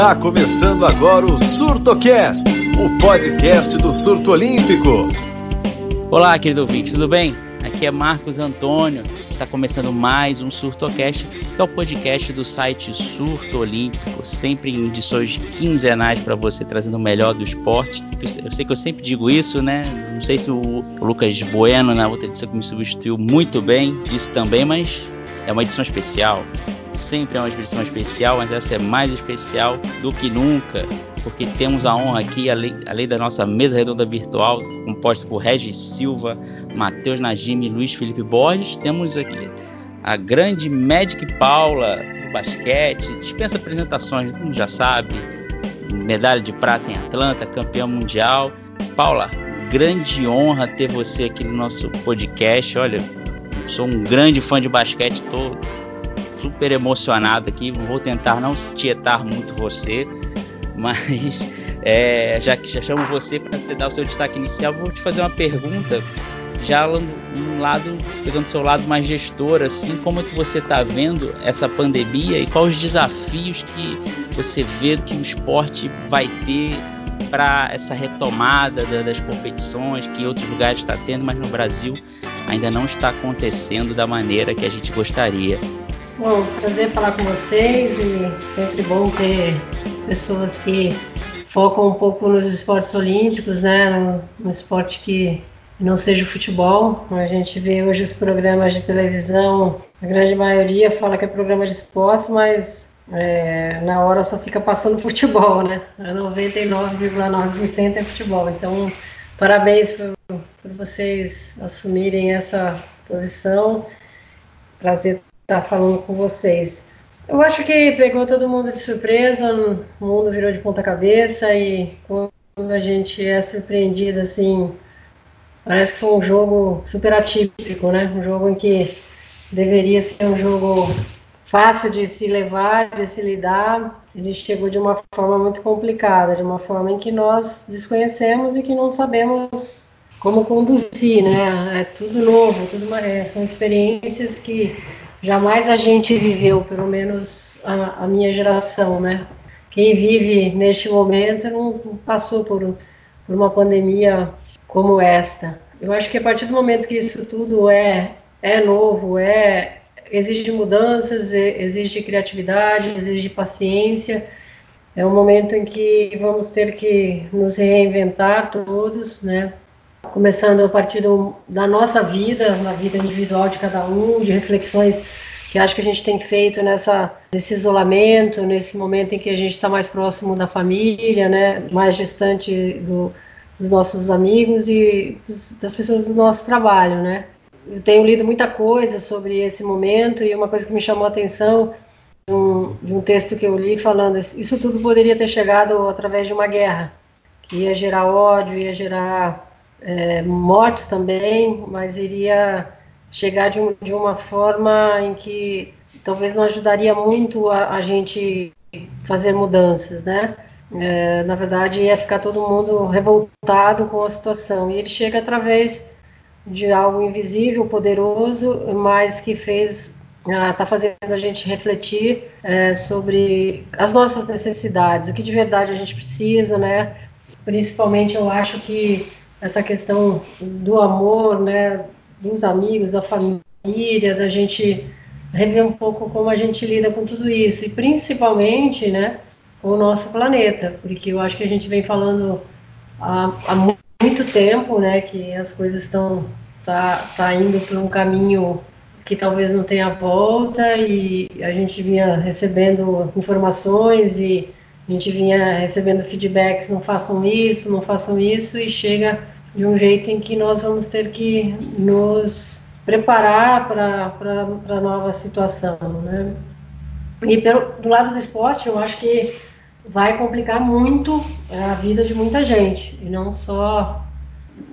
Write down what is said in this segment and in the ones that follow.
Está começando agora o SurtoCast, o podcast do surto olímpico. Olá, querido ouvinte, tudo bem? Aqui é Marcos Antônio. Está começando mais um SurtoCast, que é o podcast do site Surto Olímpico, sempre em edições quinzenais para você trazendo o melhor do esporte. Eu sei que eu sempre digo isso, né? Não sei se o Lucas Bueno na outra edição que me substituiu muito bem disse também, mas é uma edição especial. Sempre é uma edição especial, mas essa é mais especial do que nunca, porque temos a honra aqui, além, além da nossa mesa redonda virtual, composta por Regis Silva, Matheus Najimi e Luiz Felipe Borges, temos aqui a grande Magic Paula do basquete, dispensa apresentações, todo mundo já sabe, medalha de prata em Atlanta, campeã mundial. Paula, grande honra ter você aqui no nosso podcast. Olha, sou um grande fã de basquete, estou super emocionado aqui. Vou tentar não tietar muito você, mas é, já que já chamo você para você dar o seu destaque inicial, vou te fazer uma pergunta. Já um lado, pegando seu lado mais gestor, assim, como é que você está vendo essa pandemia e quais os desafios que você vê que o esporte vai ter para essa retomada das competições que em outros lugares está tendo, mas no Brasil ainda não está acontecendo da maneira que a gente gostaria. Bom, prazer falar com vocês e sempre bom ter pessoas que focam um pouco nos esportes olímpicos, né? No, no esporte que não seja o futebol. A gente vê hoje os programas de televisão, a grande maioria fala que é programa de esportes, mas é, na hora só fica passando futebol, né? 99,9% é futebol. Então, parabéns por, por vocês assumirem essa posição, trazer estar falando com vocês. Eu acho que pegou todo mundo de surpresa, o mundo virou de ponta cabeça e quando a gente é surpreendido assim, parece que foi um jogo super atípico, né? Um jogo em que deveria ser um jogo fácil de se levar, de se lidar, ele chegou de uma forma muito complicada, de uma forma em que nós desconhecemos e que não sabemos como conduzir, né? É tudo novo, tudo é, são experiências que jamais a gente viveu, pelo menos a, a, minha geração, né? Quem vive neste momento não passou por, por uma pandemia como esta. Eu acho que a partir do momento que isso tudo é, é novo, é exige mudanças, exige criatividade, exige paciência. É um momento em que vamos ter que nos reinventar todos, né? começando a partir do, da nossa vida, na vida individual de cada um, de reflexões que acho que a gente tem feito nessa, nesse isolamento, nesse momento em que a gente está mais próximo da família, né, mais distante do, dos nossos amigos e dos, das pessoas do nosso trabalho, né. Eu tenho lido muita coisa sobre esse momento e uma coisa que me chamou a atenção de um, de um texto que eu li falando isso tudo poderia ter chegado através de uma guerra, que ia gerar ódio, ia gerar é, mortes também, mas iria chegar de, um, de, uma forma em que talvez não ajudaria muito a, a gente fazer mudanças, né? É, na verdade, ia ficar todo mundo revoltado com a situação. E ele chega através de algo invisível, poderoso, mas que fez está ah, fazendo a gente refletir é, sobre as nossas necessidades, o que de verdade a gente precisa, né? Principalmente, eu acho que essa questão do amor, né, dos amigos, da família, da gente rever um pouco como a gente lida com tudo isso e principalmente, né, com o nosso planeta, porque eu acho que a gente vem falando há, há tempo, né, que as coisas estão tá, tá indo por um caminho que talvez não tenha volta e a gente vinha recebendo informações e a gente vinha recebendo feedbacks, não façam isso, não façam isso, e chega de um jeito em que nós vamos ter que nos preparar para a nova situação. Né? E pelo, do lado do esporte, eu acho que vai complicar muito a vida de muita gente, e não só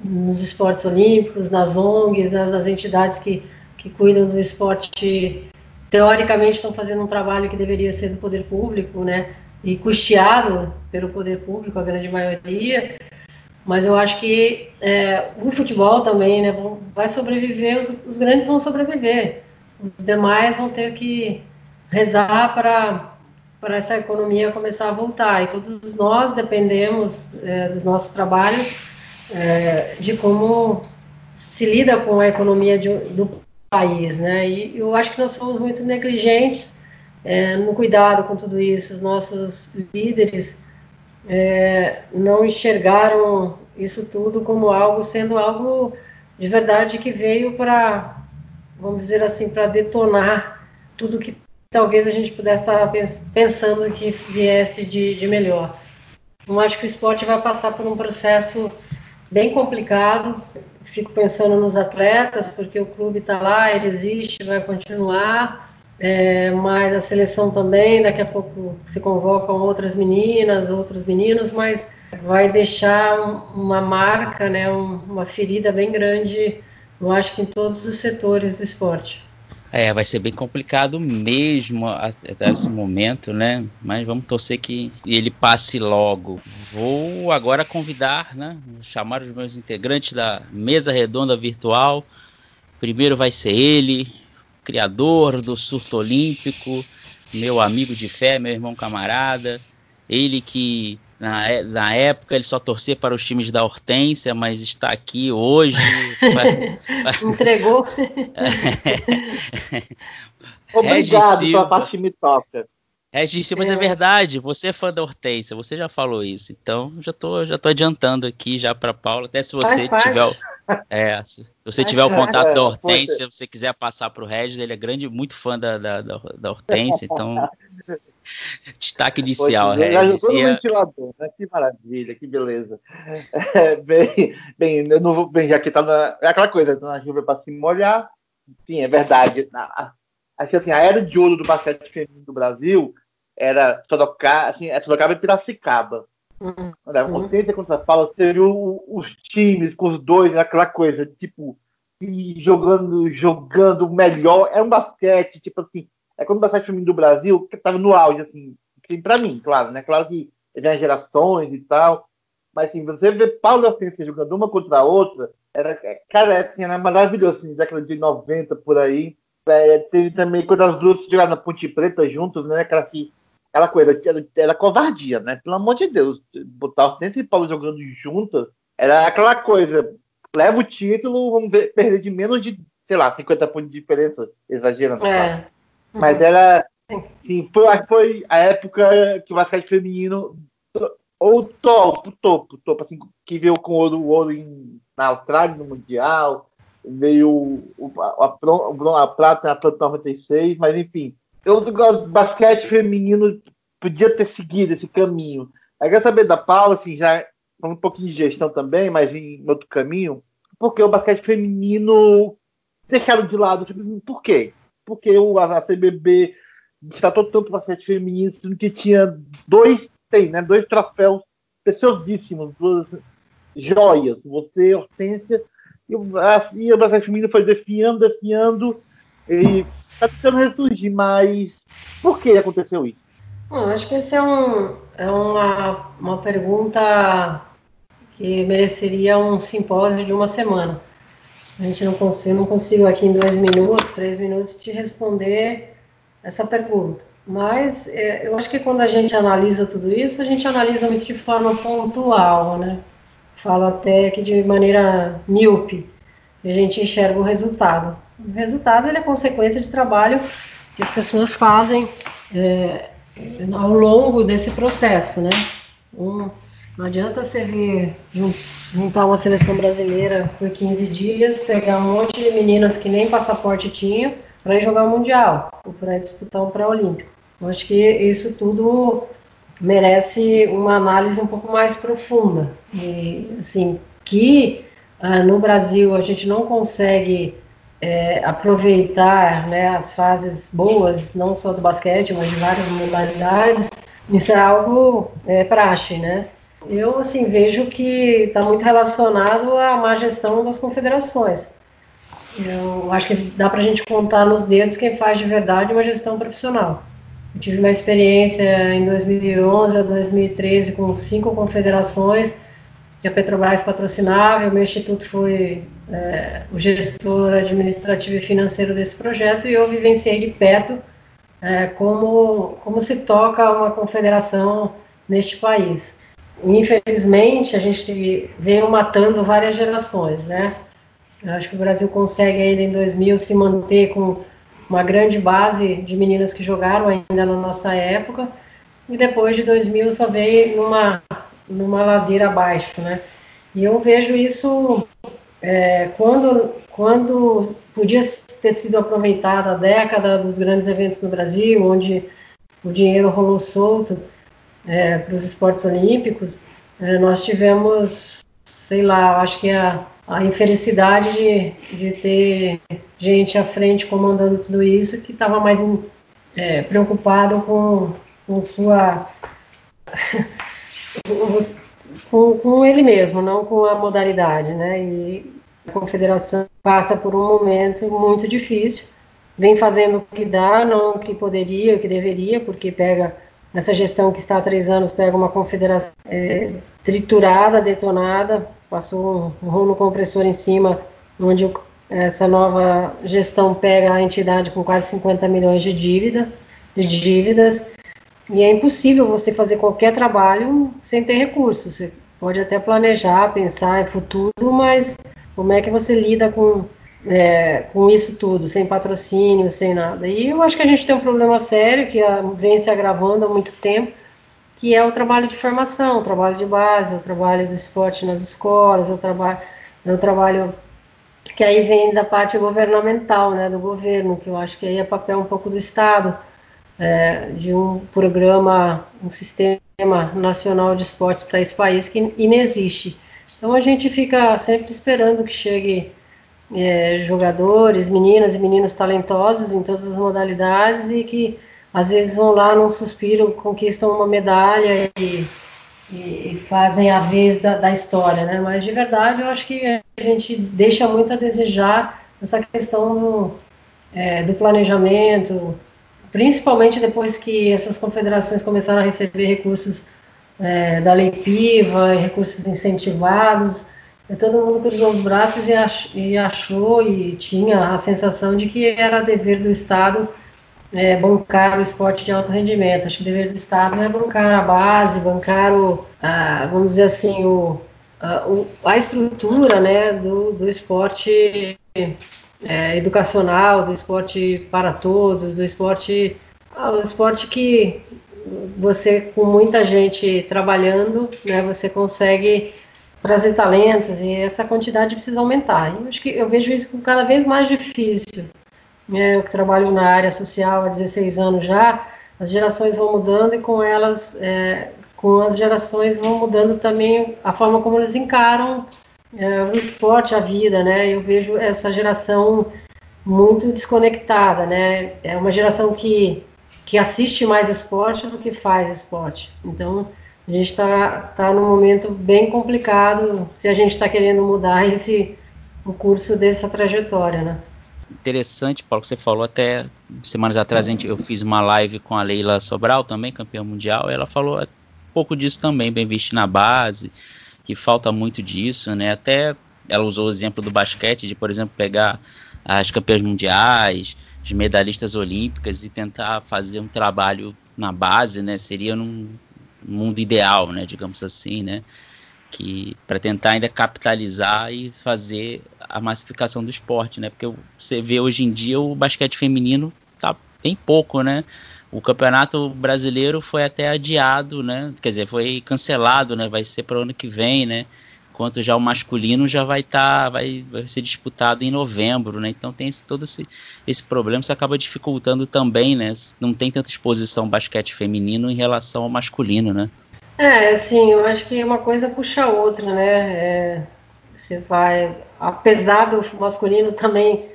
nos esportes olímpicos, nas ONGs, nas, nas entidades que, que cuidam do esporte, teoricamente estão fazendo um trabalho que deveria ser do poder público, né? e custeado pelo poder público, a grande maioria, mas eu acho que é, o futebol também né, vai sobreviver, os, os, grandes vão sobreviver, os demais vão ter que rezar para essa economia começar a voltar. E todos nós dependemos é, dos nossos trabalhos é, de como se lida com a economia de, do país, né? E eu acho que nós fomos muito negligentes é, no cuidado com tudo isso. Os nossos líderes é, não enxergaram isso tudo como algo sendo algo de verdade que veio para, vamos dizer assim, para detonar tudo que talvez a gente pudesse estar pensando que viesse de, de melhor. Eu acho que o esporte vai passar por um processo bem complicado. Fico pensando nos atletas, porque o clube está lá, ele existe, vai continuar. É, mas a seleção também, daqui a pouco se convocam outras meninas, outros meninos, mas vai deixar uma marca, né, uma ferida bem grande, eu acho que em todos os setores do esporte. É, vai ser bem complicado mesmo até esse momento, né? Mas vamos torcer que ele passe logo. Vou agora convidar, né? Chamar os meus integrantes da mesa redonda virtual. Primeiro vai ser ele, criador do surto olímpico, meu amigo de fé, meu irmão camarada, ele que na, é, na época ele só torcia para os times da Hortência, mas está aqui hoje. Entregou. Obrigado pela parte toca. Regis, mas é. é. verdade, você é fã da Hortência, você já falou isso, então já tô, já tô adiantando aqui já para Paula, até se você tiver, é, se você tiver o contato da Hortência, se você quiser passar para o Regis, ele é grande, muito fã da, da, da Hortência, então destaque inicial, Regis. Já jogou no ventilador, né? Que maravilha, que beleza. É, bem, bem, eu não vou, bem, já que tá na, é aquela coisa, na chuva para se molhar, sim, é verdade. Acho que assim, a era de ouro do basquete feminino do Brasil era Sorocaba, assim, é Sorocaba e Piracicaba. Uhum. Né? Potência contra Paulo, você viu os times com os dois, aquela coisa, tipo, jogando, jogando melhor. É um basquete, tipo assim, é quando o basquete feminino do Brasil, estava no auge, assim, assim para mim, claro, né? Claro que vem gerações e tal, mas assim, você vê Paulo Hortência jogando uma contra a outra, era, cara, assim, era maravilhoso, assim, década de 90 por aí. É, teve também quando as duas jogaram na Ponte Preta juntos, né? Aquela, aquela coisa, era, era covardia, né? Pelo amor de Deus, botar o Centro e Paulo jogando juntas era aquela coisa. Leva o título, vamos ver, perder de menos de, sei lá, 50 pontos de diferença, exagerando. É. Mas era. Sim, foi, foi a época que o basquete feminino ou topo, topo, topo, assim, que veio com ouro, ouro em, na Austrália, no Mundial, veio a, a, a prata na prata 96, mas enfim. Eu gosto do basquete feminino, podia ter seguido esse caminho. Aí quero saber da Paula, assim, já um pouquinho de gestão também, mas em outro caminho, porque o basquete feminino deixaram de lado, por quê? Porque o, a, a tanto o basquete feminino, sendo que tinha dois, tem, né, dois troféus preciosíssimos, duas joias, você, Hortência e, a, o basquete feminino foi defiando, defiando, e está tentando ressurgir, mas por que aconteceu isso? Bom, acho que essa é, um, é uma, uma pergunta que mereceria um simpósio de uma semana. A gente não consigo, não consigo aqui em dois minutos, três minutos te responder essa pergunta. Mas é, eu acho que quando a gente analisa tudo isso, a gente analisa muito de forma pontual, né? Falo até que de maneira míope, a gente enxerga o resultado. O resultado é consequência de trabalho que as pessoas fazem é, ao longo desse processo, né? Um, não adianta você vir juntar uma seleção brasileira por 15 dias, pegar um monte de meninas que nem passaporte tinham para ir jogar o Mundial ou para disputar um pré-olímpico. Acho que isso tudo merece uma análise um pouco mais profunda. E, assim, que ah, no Brasil a gente não consegue é, aproveitar né, as fases boas, não só do basquete, mas de várias modalidades, isso é algo é, praxe, né? Eu, assim, vejo que está muito relacionado à má gestão das confederações. Eu acho que dá para a gente contar nos dedos quem faz de verdade uma gestão profissional. Eu tive uma experiência em 2011 a 2013 com cinco confederações que a Petrobras patrocinava. O meu instituto foi é, o gestor administrativo e financeiro desse projeto e eu vivenciei de perto é, como, como se toca uma confederação neste país. Infelizmente, a gente veio matando várias gerações, né? Eu acho que o Brasil consegue ainda em 2000 se manter com uma grande base de meninas que jogaram ainda na nossa época, e depois de 2000 só veio numa, numa ladeira abaixo, né? E eu vejo isso é, quando, quando podia ter sido aproveitada a década dos grandes eventos no Brasil, onde o dinheiro rolou solto é, para os esportes olímpicos, é, nós tivemos, sei lá, acho que a, a infelicidade de, de ter gente à frente comandando tudo isso que estava mais é, preocupado com, com sua com, com, ele mesmo, não com a modalidade, né? E a confederação passa por um momento muito difícil, vem fazendo o que dá, não o que poderia, o que deveria, porque pega essa gestão que está há três anos pega uma confederação é, triturada, detonada, passou um rolo compressor em cima, onde essa nova gestão pega a entidade com quase 50 milhões de dívida, de dívidas, e é impossível você fazer qualquer trabalho sem ter recursos. Você pode até planejar, pensar em futuro, mas como é que você lida com, é, com isso tudo, sem patrocínio, sem nada? E eu acho que a gente tem um problema sério que vem se agravando há muito tempo, que é o trabalho de formação, o trabalho de base, o trabalho do esporte nas escolas, o trabalho, o trabalho que aí vem da parte governamental, né, do governo, que eu acho que aí é papel um pouco do Estado, é, de um programa, um sistema nacional de esportes para esse país que inexiste. Então a gente fica sempre esperando que chegue é, jogadores, meninas e meninos talentosos em todas as modalidades e que às vezes vão lá num suspiro, conquistam uma medalha e, e fazem a vez da, da, história, né? Mas de verdade eu acho que a gente deixa muito a desejar essa questão do, é, do planejamento, principalmente depois que essas confederações começaram a receber recursos é, da Lei Piva, recursos incentivados, todo mundo cruzou os braços e, e achou e tinha a sensação de que era dever do Estado é, bancar o esporte de alto rendimento. Acho que o dever do Estado é bancar a base, bancar o, a, vamos dizer assim, o, a, o, a estrutura né, do, do esporte é, educacional, do esporte para todos, do esporte, ah, o esporte que você com muita gente trabalhando, né, você consegue trazer talentos e essa quantidade precisa aumentar. Eu acho que eu vejo isso cada vez mais difícil. É, eu trabalho na área social há 16 anos já, as gerações vão mudando e com elas, é, com as gerações vão mudando também a forma como eles encaram é, o esporte, a vida, né? Eu vejo essa geração muito desconectada, né? É uma geração que, que assiste mais esporte do que faz esporte. Então, a gente está tá num momento bem complicado se a gente está querendo mudar esse, o curso dessa trajetória, né? Interessante, Paulo, que você falou até semanas atrás gente, eu fiz uma live com a Leila Sobral, também campeã mundial, ela falou um pouco disso também, bem visto na base, que falta muito disso, né? Até ela usou o exemplo do basquete, de, por exemplo, pegar as campeãs mundiais, as medalhistas olímpicas e tentar fazer um trabalho na base, né? Seria num mundo ideal, né? Digamos assim, né? Que para tentar ainda capitalizar e fazer a massificação do esporte, né? Porque você vê hoje em dia o basquete feminino tá bem pouco, né? O campeonato brasileiro foi até adiado, né? Quer dizer, foi cancelado, né? Vai ser para o ano que vem, né? Enquanto já o masculino já vai estar, tá, vai, vai ser disputado em novembro, né? Então tem esse, todo esse, esse problema, isso acaba dificultando também, né? Não tem tanta exposição basquete feminino em relação ao masculino, né? É, assim, eu acho que uma coisa puxa a outra, né? É, você vai, apesar do masculino também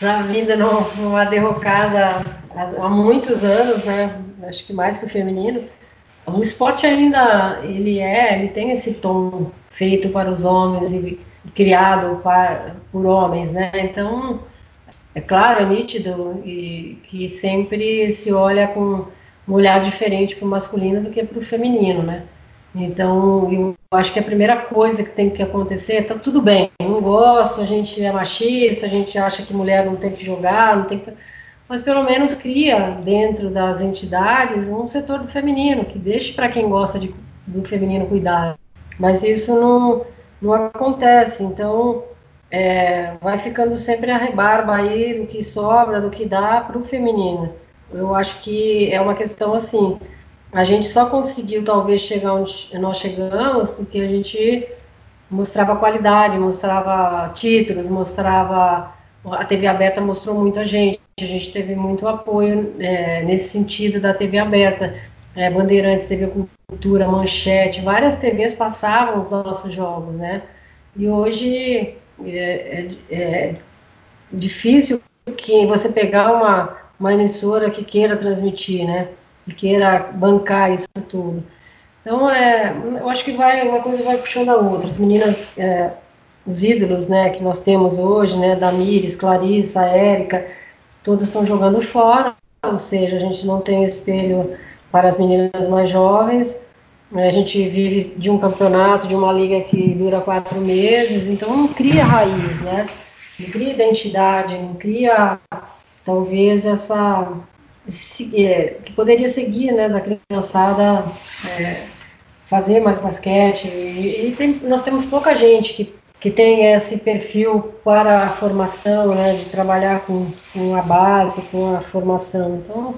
já vindo numa derrocada há muitos anos, né? Acho que mais que o feminino. O esporte ainda ele é, ele tem esse tom feito para os homens e criado para, por homens, né? Então, é claro, é nítido e que sempre se olha com um olhar diferente para o masculino do que para o feminino, né? Então, eu acho que a primeira coisa que tem que acontecer, tá tudo bem, não gosto, a gente é machista, a gente acha que mulher não tem que jogar, não tem que mas pelo menos cria dentro das entidades um setor do feminino, que deixe para quem gosta de, do feminino cuidar. Mas isso não, não acontece, então é, vai ficando sempre a rebarba aí do que sobra, do que dá para o feminino. Eu acho que é uma questão assim, a gente só conseguiu talvez chegar onde nós chegamos porque a gente mostrava qualidade, mostrava títulos, mostrava a TV aberta mostrou muito a gente, a gente teve muito apoio é, nesse sentido da TV aberta. É, Bandeirantes, TV Cultura, Manchete, várias TVs passavam os nossos jogos, né? E hoje é, é, é difícil que você pegar uma, uma emissora que queira transmitir, né? Que queira bancar isso tudo. Então, é, eu acho que vai, uma coisa vai puxando a outra. As meninas é, os ídolos né, que nós temos hoje, né, Damires, Clarissa, Érica, todas estão jogando fora, ou seja, a gente não tem espelho para as meninas mais jovens. A gente vive de um campeonato, de uma liga que dura quatro meses, então não cria raiz, né? Não cria identidade, não cria talvez essa é, que poderia seguir, né, da criançada é, fazer mais basquete. E, e tem, nós temos pouca gente que que tem esse perfil para a formação, né, de trabalhar com, com a base, com a formação. Então,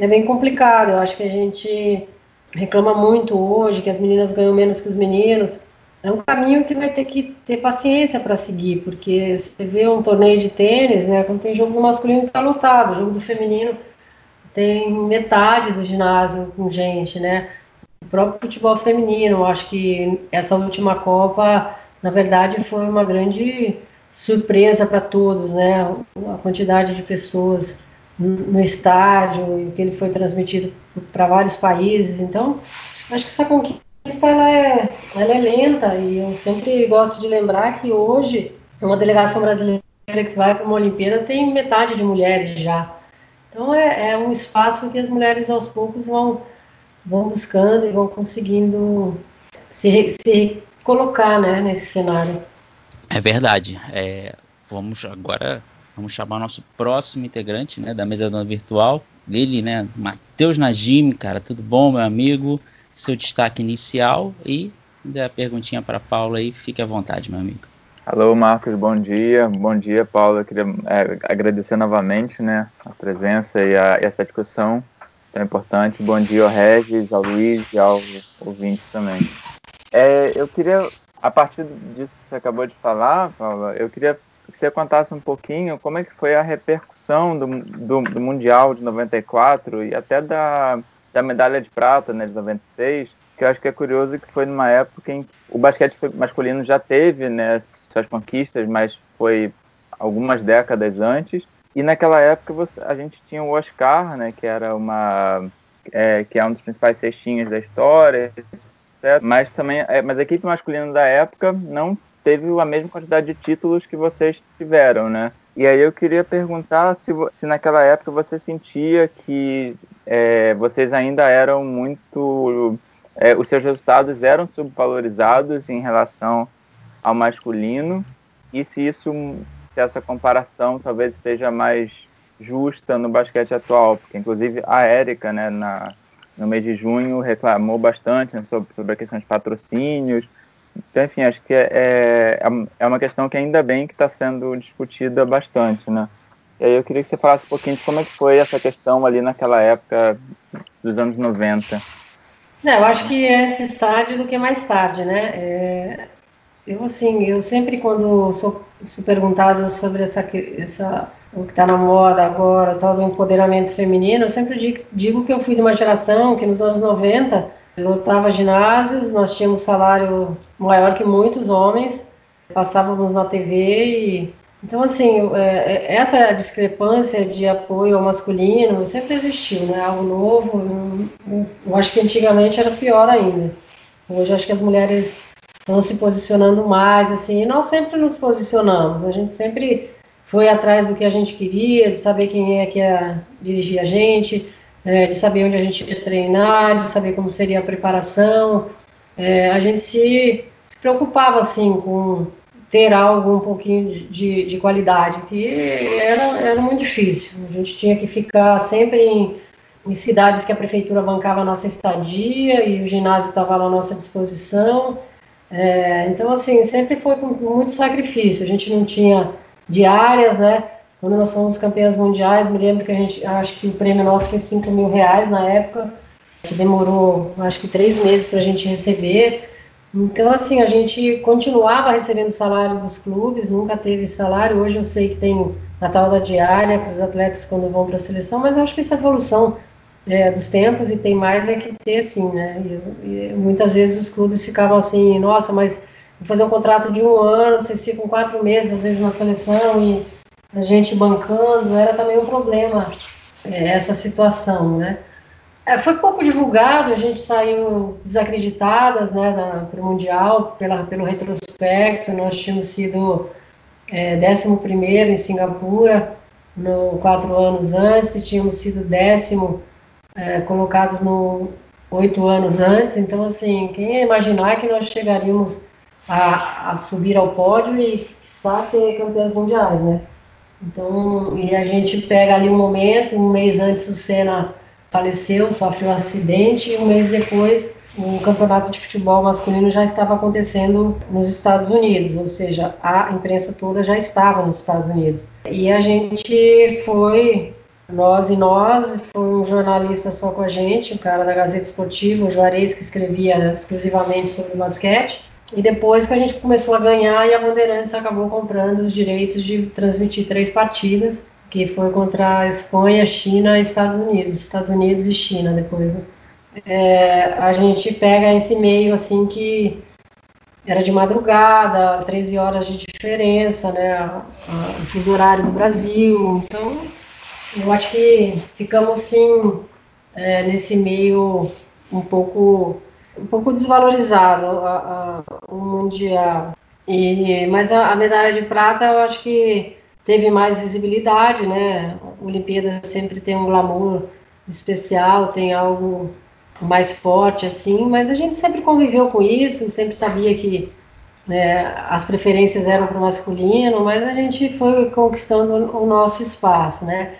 é bem complicado. Eu acho que a gente reclama muito hoje que as meninas ganham menos que os meninos. É um caminho que vai ter que ter paciência para seguir, porque você vê um torneio de tênis, né, quando tem jogo masculino está lotado, jogo do feminino tem metade do ginásio com gente, né? O próprio futebol feminino, acho que essa última Copa na verdade foi uma grande surpresa para todos, né? A quantidade de pessoas no estádio e que ele foi transmitido para vários países. Então, acho que essa conquista ela é, ela é lenta e eu sempre gosto de lembrar que hoje uma delegação brasileira que vai para uma Olimpíada tem metade de mulheres já. Então é, é um espaço que as mulheres aos poucos vão, vão buscando e vão conseguindo se, se colocar né, nesse cenário. É verdade. É, vamos agora vamos chamar nosso próximo integrante né, da mesa virtual. Ele, né, Matheus Najim, cara, tudo bom, meu amigo? Seu destaque inicial e a perguntinha para Paula aí, fique à vontade, meu amigo. Alô, Marcos, bom dia. Bom dia, Paula. Eu queria é, agradecer novamente né, a presença e, a, e, essa discussão tão importante. Bom dia ao Regis, ao Luiz e ao ouvinte também. É, eu queria, a partir disso que você acabou de falar, Paula, eu queria que você contasse um pouquinho como é que foi a repercussão do, do, do Mundial de 94 e até da, da medalha de prata né, de 96, que eu acho que é curioso que foi numa época em que o basquete masculino já teve né, suas conquistas, mas foi algumas décadas antes. E naquela época você, a gente tinha o Oscar, né, que era uma é, que é um dos principais cestinhas da história, certo? Mas também, é, mas a equipe masculina da época não teve a mesma quantidade de títulos que vocês tiveram, né? E aí eu queria perguntar se, se naquela época você sentia que é, vocês ainda eram muito, é, os seus resultados eram subvalorizados em relação ao masculino e se isso, se essa comparação talvez esteja mais justa no basquete atual, porque inclusive a Érica, né, na, no mês de junho reclamou bastante né, sobre, sobre a questão de patrocínios. Então, enfim, acho que é, é, é uma questão que ainda bem que está sendo discutida bastante, né? E aí eu queria que você falasse um pouquinho de como é que foi essa questão ali naquela época dos anos 90. É, eu acho que é antes tarde do que mais tarde, né? É, eu, assim, eu sempre quando sou, sou perguntada sobre essa, essa o que está na moda agora, tal do empoderamento feminino, eu sempre digo, digo, que eu fui de uma geração que nos anos 90 lotava ginásios, nós tínhamos salário maior que muitos homens, passávamos na TV e então assim é, é essa discrepância de apoio ao masculino sempre existiu, né? Algo novo. Eu, eu acho que antigamente era pior ainda. Hoje acho que as mulheres estão se posicionando mais, assim, e nós sempre nos posicionamos. A gente sempre foi atrás do que a gente queria, de saber quem é que ia dirigir a gente, é, de saber onde a gente ia treinar, de saber como seria a preparação. A gente se, se, preocupava assim com, ter algo um pouquinho de, de qualidade, que era, era muito difícil. A gente tinha que ficar sempre em, em cidades que a prefeitura bancava a nossa estadia e o ginásio estava à nossa disposição. É, então, assim, sempre foi com muito sacrifício. A gente não tinha diárias, né? Quando nós fomos campeãs mundiais, me lembro que a gente, acho que o prêmio nosso foi 5 mil reais na época, que demorou, acho que três meses para a gente receber. Então, assim, a gente continuava recebendo salário dos clubes, nunca teve salário. Hoje eu sei que tem a tal da diária para os atletas quando vão para a seleção, mas eu acho que essa evolução é, dos tempos e tem mais é que ter, assim, né? E, e, muitas vezes os clubes ficavam assim, nossa, mas vou fazer um contrato de um ano, vocês ficam quatro meses, às vezes, na seleção e a gente bancando, era também um problema é, essa situação, né? É, foi pouco divulgado, a gente saiu desacreditadas né, para o Mundial, pela, pelo retrospecto. Nós tínhamos sido é, 11 em Singapura, no, quatro anos antes, tínhamos sido décimo é, colocados no oito anos antes. Então, assim, quem ia imaginar que nós chegaríamos a, a subir ao pódio e, quiçá, ser campeões mundiais, né? Então, e a gente pega ali um momento, um mês antes o Senna faleceu, sofreu um acidente e um mês depois o campeonato de futebol masculino já estava acontecendo nos Estados Unidos, ou seja, a imprensa toda já estava nos Estados Unidos. E a gente foi, nós e nós, foi um jornalista só com a gente, o cara da Gazeta Esportiva, o Juarez, que escrevia exclusivamente sobre basquete. E depois que a gente começou a ganhar e a Bandeirantes acabou comprando os direitos de transmitir três partidas que foi contra a Espanha, China e Estados Unidos, Estados Unidos e China depois. Né? É, a gente pega esse meio assim que era de madrugada, 13 horas de diferença, né? O fuso horário do Brasil. Então, eu acho que ficamos sim é, nesse meio um pouco um pouco desvalorizado a, o mundial. E, mas a, a medalha de prata eu acho que teve mais visibilidade, né? A Olimpíada sempre tem um glamour especial, tem algo mais forte assim, mas a gente sempre conviveu com isso, sempre sabia que né, as preferências eram para o masculino, mas a gente foi conquistando o nosso espaço, né?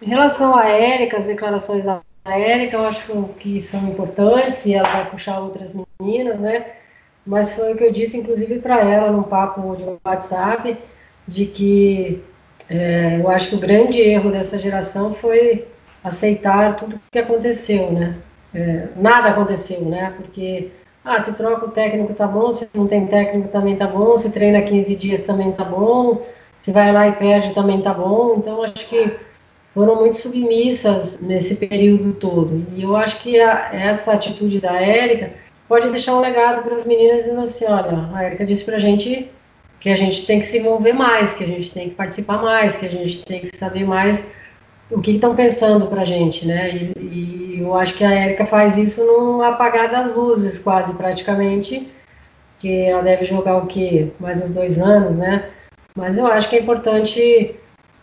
Em relação à Érica, as declarações da Érica, eu acho que são importantes e ela vai puxar outras meninas, né? Mas foi o que eu disse, inclusive, para ela num papo de WhatsApp, de que é, eu acho que o grande erro dessa geração foi aceitar tudo o que aconteceu, né? É, nada aconteceu, né? Porque ah, se troca o técnico tá bom, se não tem técnico também tá bom, se treina 15 dias também tá bom, se vai lá e perde também tá bom. Então acho que foram muito submissas nesse período todo. E eu acho que a, essa atitude da Érica pode deixar um legado para as meninas dizendo assim, olha, a Érica disse pra gente que a gente tem que se envolver mais, que a gente tem que participar mais, que a gente tem que saber mais o que estão pensando para a gente, né? E, e, eu acho que a Érica faz isso no apagar das luzes, quase praticamente, que ela deve jogar o quê? Mais uns dois anos, né? Mas eu acho que é importante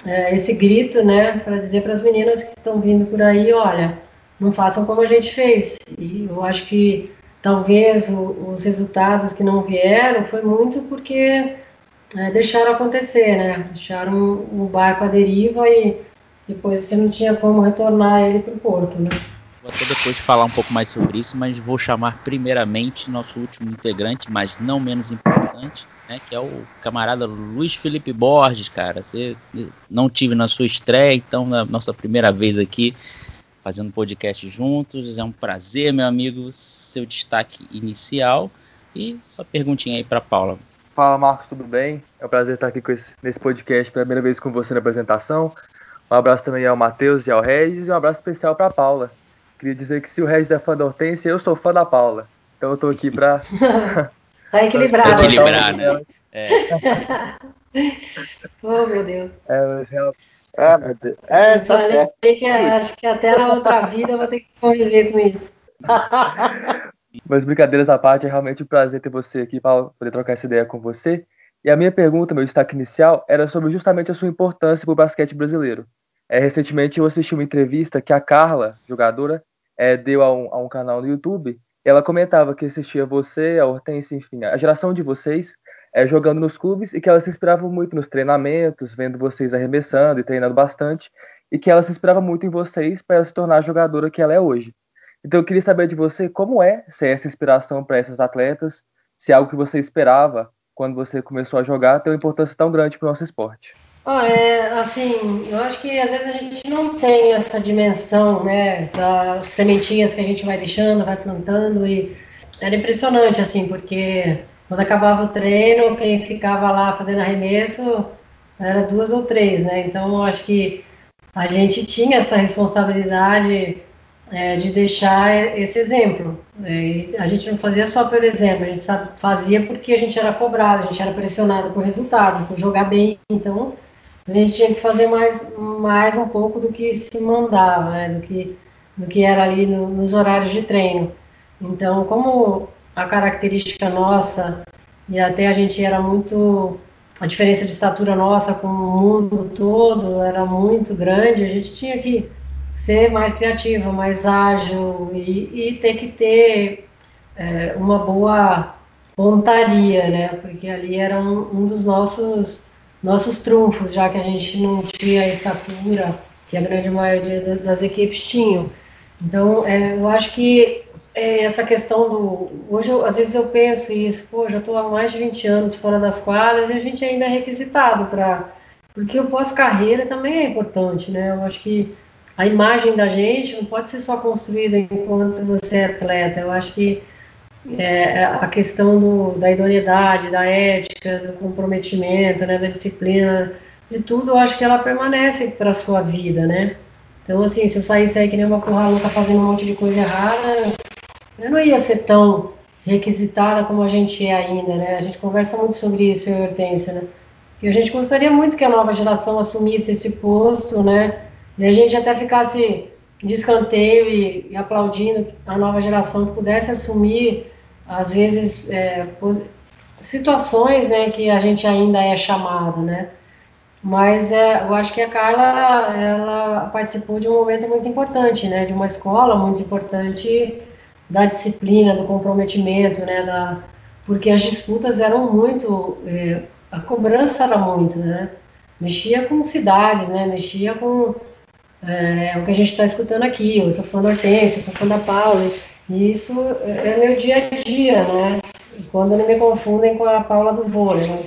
é, esse grito, né, para dizer para as meninas que estão vindo por aí, olha, não façam como a gente fez. E eu acho que talvez o, os resultados que não vieram foi muito porque é, deixaram acontecer, né? Deixaram o barco à deriva e depois você não tinha como retornar ele para o porto, né? Vou até depois falar um pouco mais sobre isso, mas vou chamar primeiramente nosso último integrante, mas não menos importante, né, que é o camarada Luiz Felipe Borges, cara. Você não tive na sua estreia, então na nossa primeira vez aqui fazendo podcast juntos. É um prazer, meu amigo, seu destaque inicial e sua perguntinha aí para Paula. Fala Marcos, tudo bem? É um prazer estar aqui esse, nesse podcast pela primeira vez com você na apresentação. Um abraço também ao Matheus e ao Regis e um abraço especial para a Paula. Queria dizer que se o Regis é fã da Hortência, eu sou fã da Paula. Então eu estou aqui para. tá equilibrado. Tá equilibrar, né? É. oh, meu Deus. É, mas real... É, meu Deus. É, tá. Que, acho que até na outra vida eu vou ter que conviver com isso. Mas brincadeiras à parte, é realmente um prazer ter você aqui para poder trocar essa ideia com você. E a minha pergunta, meu destaque inicial, era sobre justamente a sua importância para o basquete brasileiro. É, recentemente eu assisti uma entrevista que a Carla, jogadora, é, deu a um, a um, canal no YouTube. ela comentava que assistia você, a Hortência, enfim, a geração de vocês é, jogando nos clubes e que ela se inspirava muito nos treinamentos, vendo vocês arremessando e treinando bastante, e que ela se inspirava muito em vocês para se tornar a jogadora que ela é hoje. Então eu queria saber de você como é ser essa inspiração para essas atletas, se é algo que você esperava quando você começou a jogar tem uma importância tão grande para o nosso esporte. Olha, é, assim, eu acho que às vezes a gente não tem essa dimensão, né, das sementinhas que a gente vai deixando, vai plantando e era impressionante, assim, porque quando acabava o treino, quem ficava lá fazendo arremesso era duas ou três, né? Então, eu acho que a gente tinha essa responsabilidade é, de deixar esse exemplo. É, a gente não fazia só por exemplo, a gente sabe, fazia porque a gente era cobrado, a gente era pressionado por resultados, por jogar bem. Então, a gente tinha que fazer mais, mais um pouco do que se mandava, né? do, que, do que era ali no, nos horários de treino. Então, como a característica nossa, e até a gente era muito. A diferença de estatura nossa com o mundo todo era muito grande, a gente tinha que ser mais criativa, mais ágil e, e ter que ter é, uma boa pontaria, né? Porque ali era um, um, dos nossos, nossos trunfos, já que a gente não tinha a estatura que a grande maioria das equipes tinham. Então, é, eu acho que é essa questão do. Hoje, eu, às vezes, eu penso isso, pô, já estou há mais de 20 anos fora das quadras e a gente ainda é requisitado para. Porque o pós-carreira também é importante, né? Eu acho que a imagem da gente não pode ser só construída enquanto você é atleta. Eu acho que é, a questão do, da idoneidade, da ética, do comprometimento, né, da disciplina, de tudo, eu acho que ela permanece para a sua vida, né? Então, assim, se eu saísse aí que nem uma porra louca fazendo um monte de coisa errada, eu não ia ser tão requisitada como a gente é ainda, né? A gente conversa muito sobre isso, eu e Hortência, né? E a gente gostaria muito que a nova geração assumisse esse posto, né? E a gente até ficasse de escanteio e, e aplaudindo a nova geração que pudesse assumir, às vezes, é, situações né, que a gente ainda é chamado, né? Mas é, eu acho que a Carla ela participou de um momento muito importante, né? De uma escola muito importante da disciplina, do comprometimento, né? Da, porque as disputas eram muito, é, a cobrança era muito, né? Mexia com cidades, né? Mexia com é, o que a gente está escutando aqui. Eu sou fã da Hortência, eu sou fã da Paula. E isso é meu dia a dia, né? Quando não me confundem com a Paula do vôlei, né?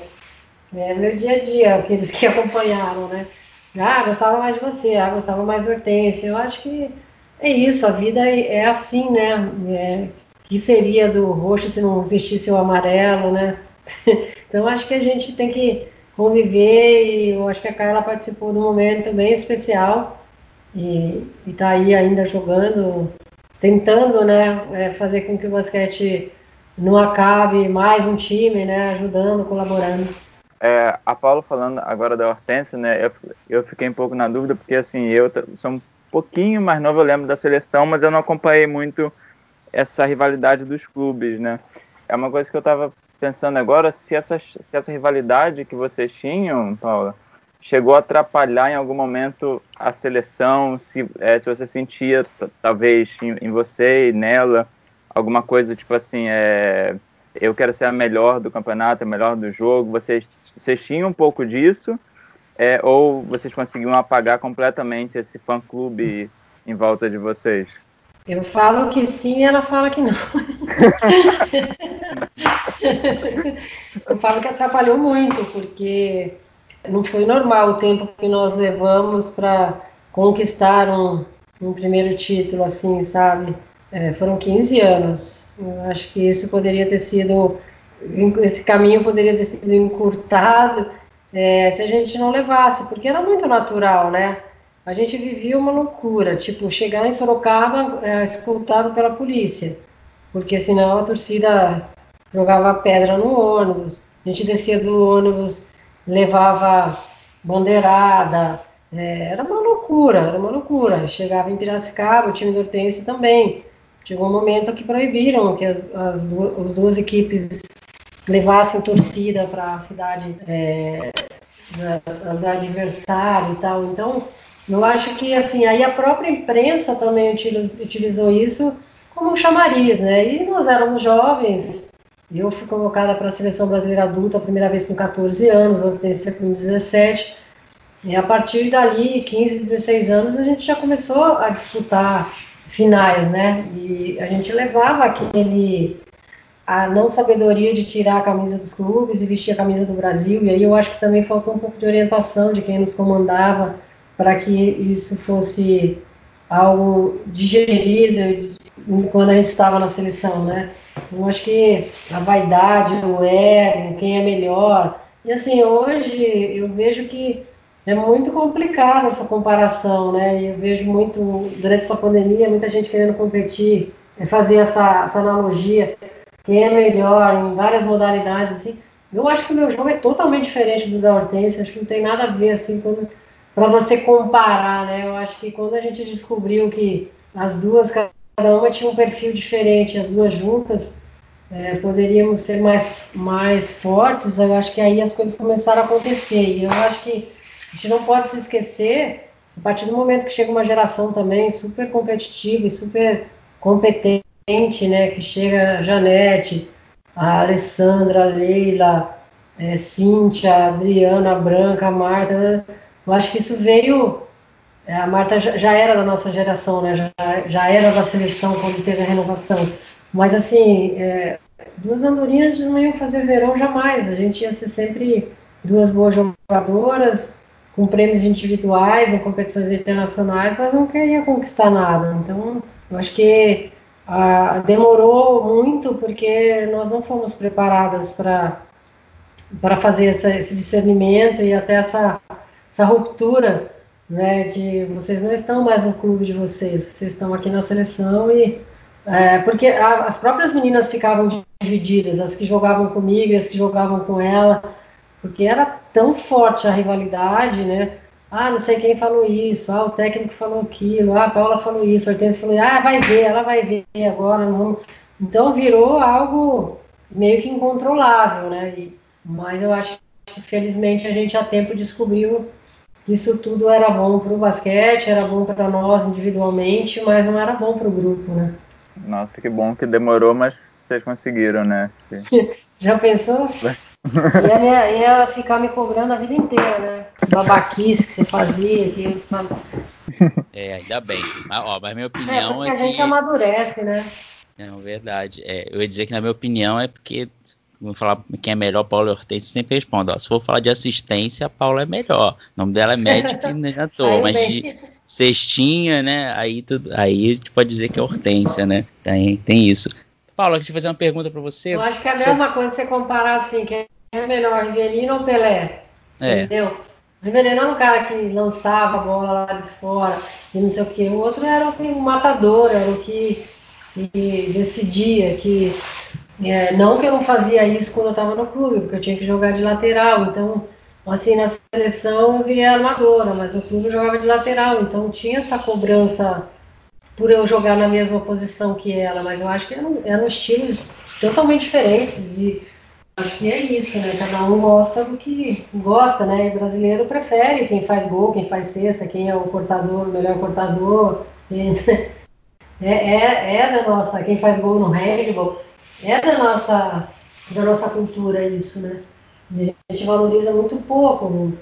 É meu dia a dia, aqueles que acompanharam, né? Ah, gostava mais de você, ah, gostava mais da Hortência. Eu acho que é isso, a vida é, é assim, né? É, que seria do roxo se não existisse o amarelo, né? então acho que a gente tem que conviver e eu acho que a Carla participou de um momento bem especial e está aí ainda jogando, tentando, né, é, fazer com que o basquete não acabe mais um time, né, ajudando, colaborando. É, a Paulo falando agora da Hortência, né? Eu, eu fiquei um pouco na dúvida, porque assim, eu sou um pouquinho mais novo, eu lembro da seleção, mas eu não acompanhei muito essa rivalidade dos clubes, né? É uma coisa que eu estava pensando agora, se essa, se essa rivalidade que vocês tinham, Paula, chegou a atrapalhar em algum momento a seleção, se, é, se você sentia, talvez, em, em, você e nela, alguma coisa tipo assim, é, eu quero ser a melhor do campeonato, a melhor do jogo, vocês vocês tinham um pouco disso? É, ou vocês conseguiam apagar completamente esse fã-clube em volta de vocês? Eu falo que sim e ela fala que não. eu falo que atrapalhou muito, porque não foi normal o tempo que nós levamos para conquistar um, um, primeiro título, assim, sabe? É, foram 15 anos. Eu acho que isso poderia ter sido esse caminho poderia ter sido encurtado é, se a gente não levasse, porque era muito natural, né? A gente vivia uma loucura, tipo, chegar em Sorocaba é, escoltado pela polícia, porque senão a torcida jogava pedra no ônibus, a gente descia do ônibus, levava bandeirada, é, era uma loucura, era uma loucura. Chegava em Piracicaba, o time do Hortense também. Chegou um momento que proibiram que as, as, duas, as duas equipes levassem torcida para a cidade é, da, da adversário e tal. Então, eu acho que assim, aí a própria imprensa também utilizou, utilizou isso como um chamariz, né? E nós éramos jovens Eu fui convocada para a seleção brasileira adulta a primeira vez com 14 anos, outra com 17. E a partir dali, 15, 16 anos, a gente já começou a disputar finais, né? E a gente levava aquele a não sabedoria de tirar a camisa dos clubes e vestir a camisa do Brasil. E aí eu acho que também faltou um pouco de orientação de quem nos comandava para que isso fosse algo digerido quando a gente estava na seleção, né? Eu acho que a vaidade, o ego, quem é melhor. E assim, hoje eu vejo que é muito complicada essa comparação, né? Eu vejo muito, durante essa pandemia, muita gente querendo competir, é fazer essa, essa analogia, quem é melhor em várias modalidades, assim. Eu acho que o meu jogo é totalmente diferente do da Hortência, acho que não tem nada a ver, assim, para você comparar, né? Eu acho que quando a gente descobriu que as duas, cada uma tinha um perfil diferente, as duas juntas, é, poderíamos ser mais, mais fortes, eu acho que aí as coisas começaram a acontecer. E eu acho que a gente não pode se esquecer, a partir do momento que chega uma geração também super competitiva e super competente, né, que chega a Janete, a Alessandra, a Leila, é, Cíntia, a Adriana, a Branca, a Marta, eu acho que isso veio é, a Marta já era da nossa geração, né? já, já era da seleção quando teve a renovação. Mas, assim, é, duas andorinhas não iam fazer verão jamais. A gente ia ser sempre duas boas jogadoras, com prêmios individuais, em competições internacionais, mas não queria conquistar nada. Então, eu acho que ah, demorou muito porque nós não fomos preparadas para fazer essa, esse discernimento e até essa, essa ruptura né, de vocês não estão mais no clube de vocês, vocês estão aqui na seleção e é, porque a, as próprias meninas ficavam divididas, as que jogavam comigo e as que jogavam com ela, porque era tão forte a rivalidade, né? Ah, não sei quem falou isso, ah, o técnico falou aquilo, ah, a Paula falou isso, a Hortense falou, ah, vai ver, ela vai ver agora, vamos. Então virou algo meio que incontrolável, né? E, mas eu acho que felizmente a gente a tempo descobriu isso tudo era bom para o basquete, era bom para nós individualmente, mas não era bom para o grupo, né? Nossa, que bom que demorou, mas vocês conseguiram, né? Já pensou? ia, minha, ia ficar me cobrando a vida inteira, né? Babaquice que você fazia. Que... É, ainda bem. Mas, ó, mas minha opinião é. Porque é a gente amadurece, né? Não, verdade. É, eu ia dizer que, na minha opinião, é porque vamos falar quem é melhor, Paula e Hortência, sempre respondo. Ó, se for falar de assistência, a Paula é melhor. O nome dela é né, já tô. mas de cestinha, né? Aí, tudo, aí a gente pode dizer que é Hortência, né? Tem, tem isso. Paula, deixa eu fazer uma pergunta para você. Eu acho que é a mesma você... coisa você comparar assim, quem é melhor, Rivelino ou Pelé? É. Entendeu? Rivelino era um cara que lançava a bola lá de fora e não sei o que. O outro era o matador, era o que, que decidia, que é, não que eu não fazia isso quando eu estava no clube, porque eu tinha que jogar de lateral. Então, assim, na seleção eu virei armadora, mas no clube eu jogava de lateral. Então tinha essa cobrança por eu jogar na mesma posição que ela, mas eu acho que eram, eram estilos totalmente diferentes. E acho que é isso, né? Cada um gosta do que gosta, né? E brasileiro prefere quem faz gol, quem faz cesta, quem é o cortador, o melhor cortador. Quem... É, é, é da nossa, quem faz gol no handball é da nossa, da nossa cultura isso, né? A gente valoriza muito pouco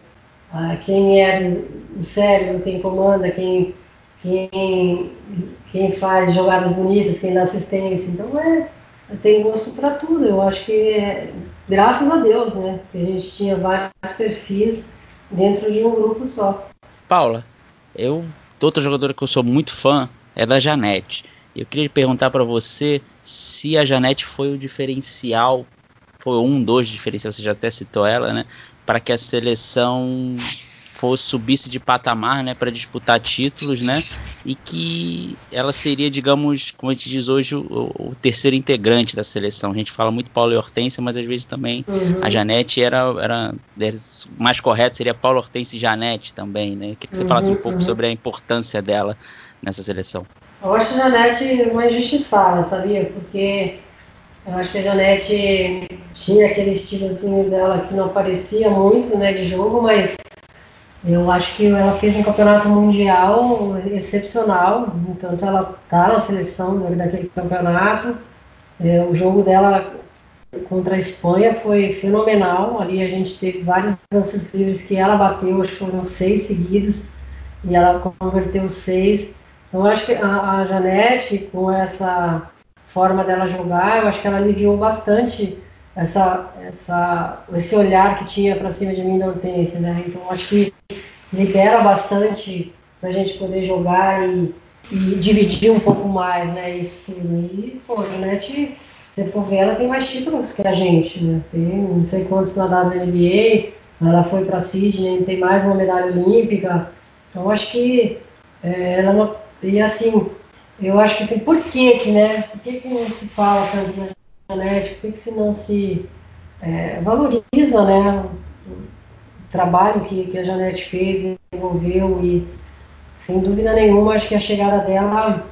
ah, quem é o cérebro, quem comanda, quem, quem, quem faz jogadas bonitas, quem dá assistência. Então é, tem gosto para tudo. Eu acho que é, graças a Deus, né? Que a gente tinha vários perfis dentro de um grupo só. Paula, eu outra jogadora que eu sou muito fã é da Janete. Eu queria perguntar para você se a Janete foi o diferencial, foi um dos diferenciais, você já até citou ela, né? Para que a seleção fosse subisse de patamar, né, para disputar títulos, né, e que ela seria, digamos, como a gente diz hoje, o, o terceiro integrante da seleção. A gente fala muito Paulo e Hortência, mas às vezes também uhum. a Janete era, era, era, mais correto seria Paulo Hortência e Janete também, né. Queria que você uhum, falasse um pouco uhum. sobre a importância dela nessa seleção. Eu acho a Janete uma injustiçada, sabia? Porque eu acho que a Janete tinha aquele estilozinho dela que não aparecia muito né, de jogo, mas eu acho que ela fez um campeonato mundial excepcional, entanto ela está na seleção daquele campeonato. É, o jogo dela contra a Espanha foi fenomenal. Ali a gente teve vários lances livres que ela bateu, acho que foram seis seguidos, e ela converteu seis. Então acho que a, a Janete, com essa forma dela jogar, eu acho que ela aliviou bastante essa, essa, esse olhar que tinha para cima de mim da Hortência, né? Então acho que libera bastante para a gente poder jogar e, e, dividir um pouco mais, né? Isso tudo. E, pô, a Janete você for ver, ela tem mais títulos que a gente, né? Tem não sei quantos na WNBA, ela foi para Sydney, tem mais uma medalha olímpica. Então acho que é, ela não. E assim, eu acho que assim, por que, que né? Por que, que não se fala tanto na internet? Por que, que se não se é, valoriza né, o, trabalho que, que a Janete fez, desenvolveu e sem dúvida nenhuma acho que a chegada dela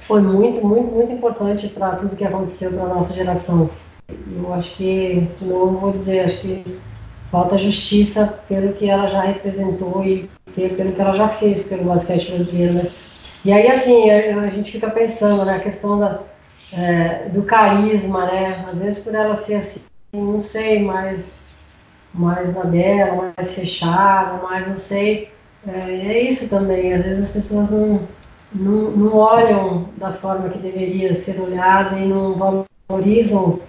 foi muito, muito, muito importante para tudo que aconteceu para a nossa geração. Eu acho que, de novo, vou dizer, acho que falta justiça pelo que ela já representou e pelo que ela já fez pelo basquete brasileiro, né? E aí, assim, a, a gente fica pensando, né, a questão da, é, do carisma, né? Às vezes por ela ser assim, não sei, mais, mais na dela, mais fechada, mais não sei. É, é isso também, às vezes as pessoas não não, não olham da forma que deveria ser olhada e não valorizam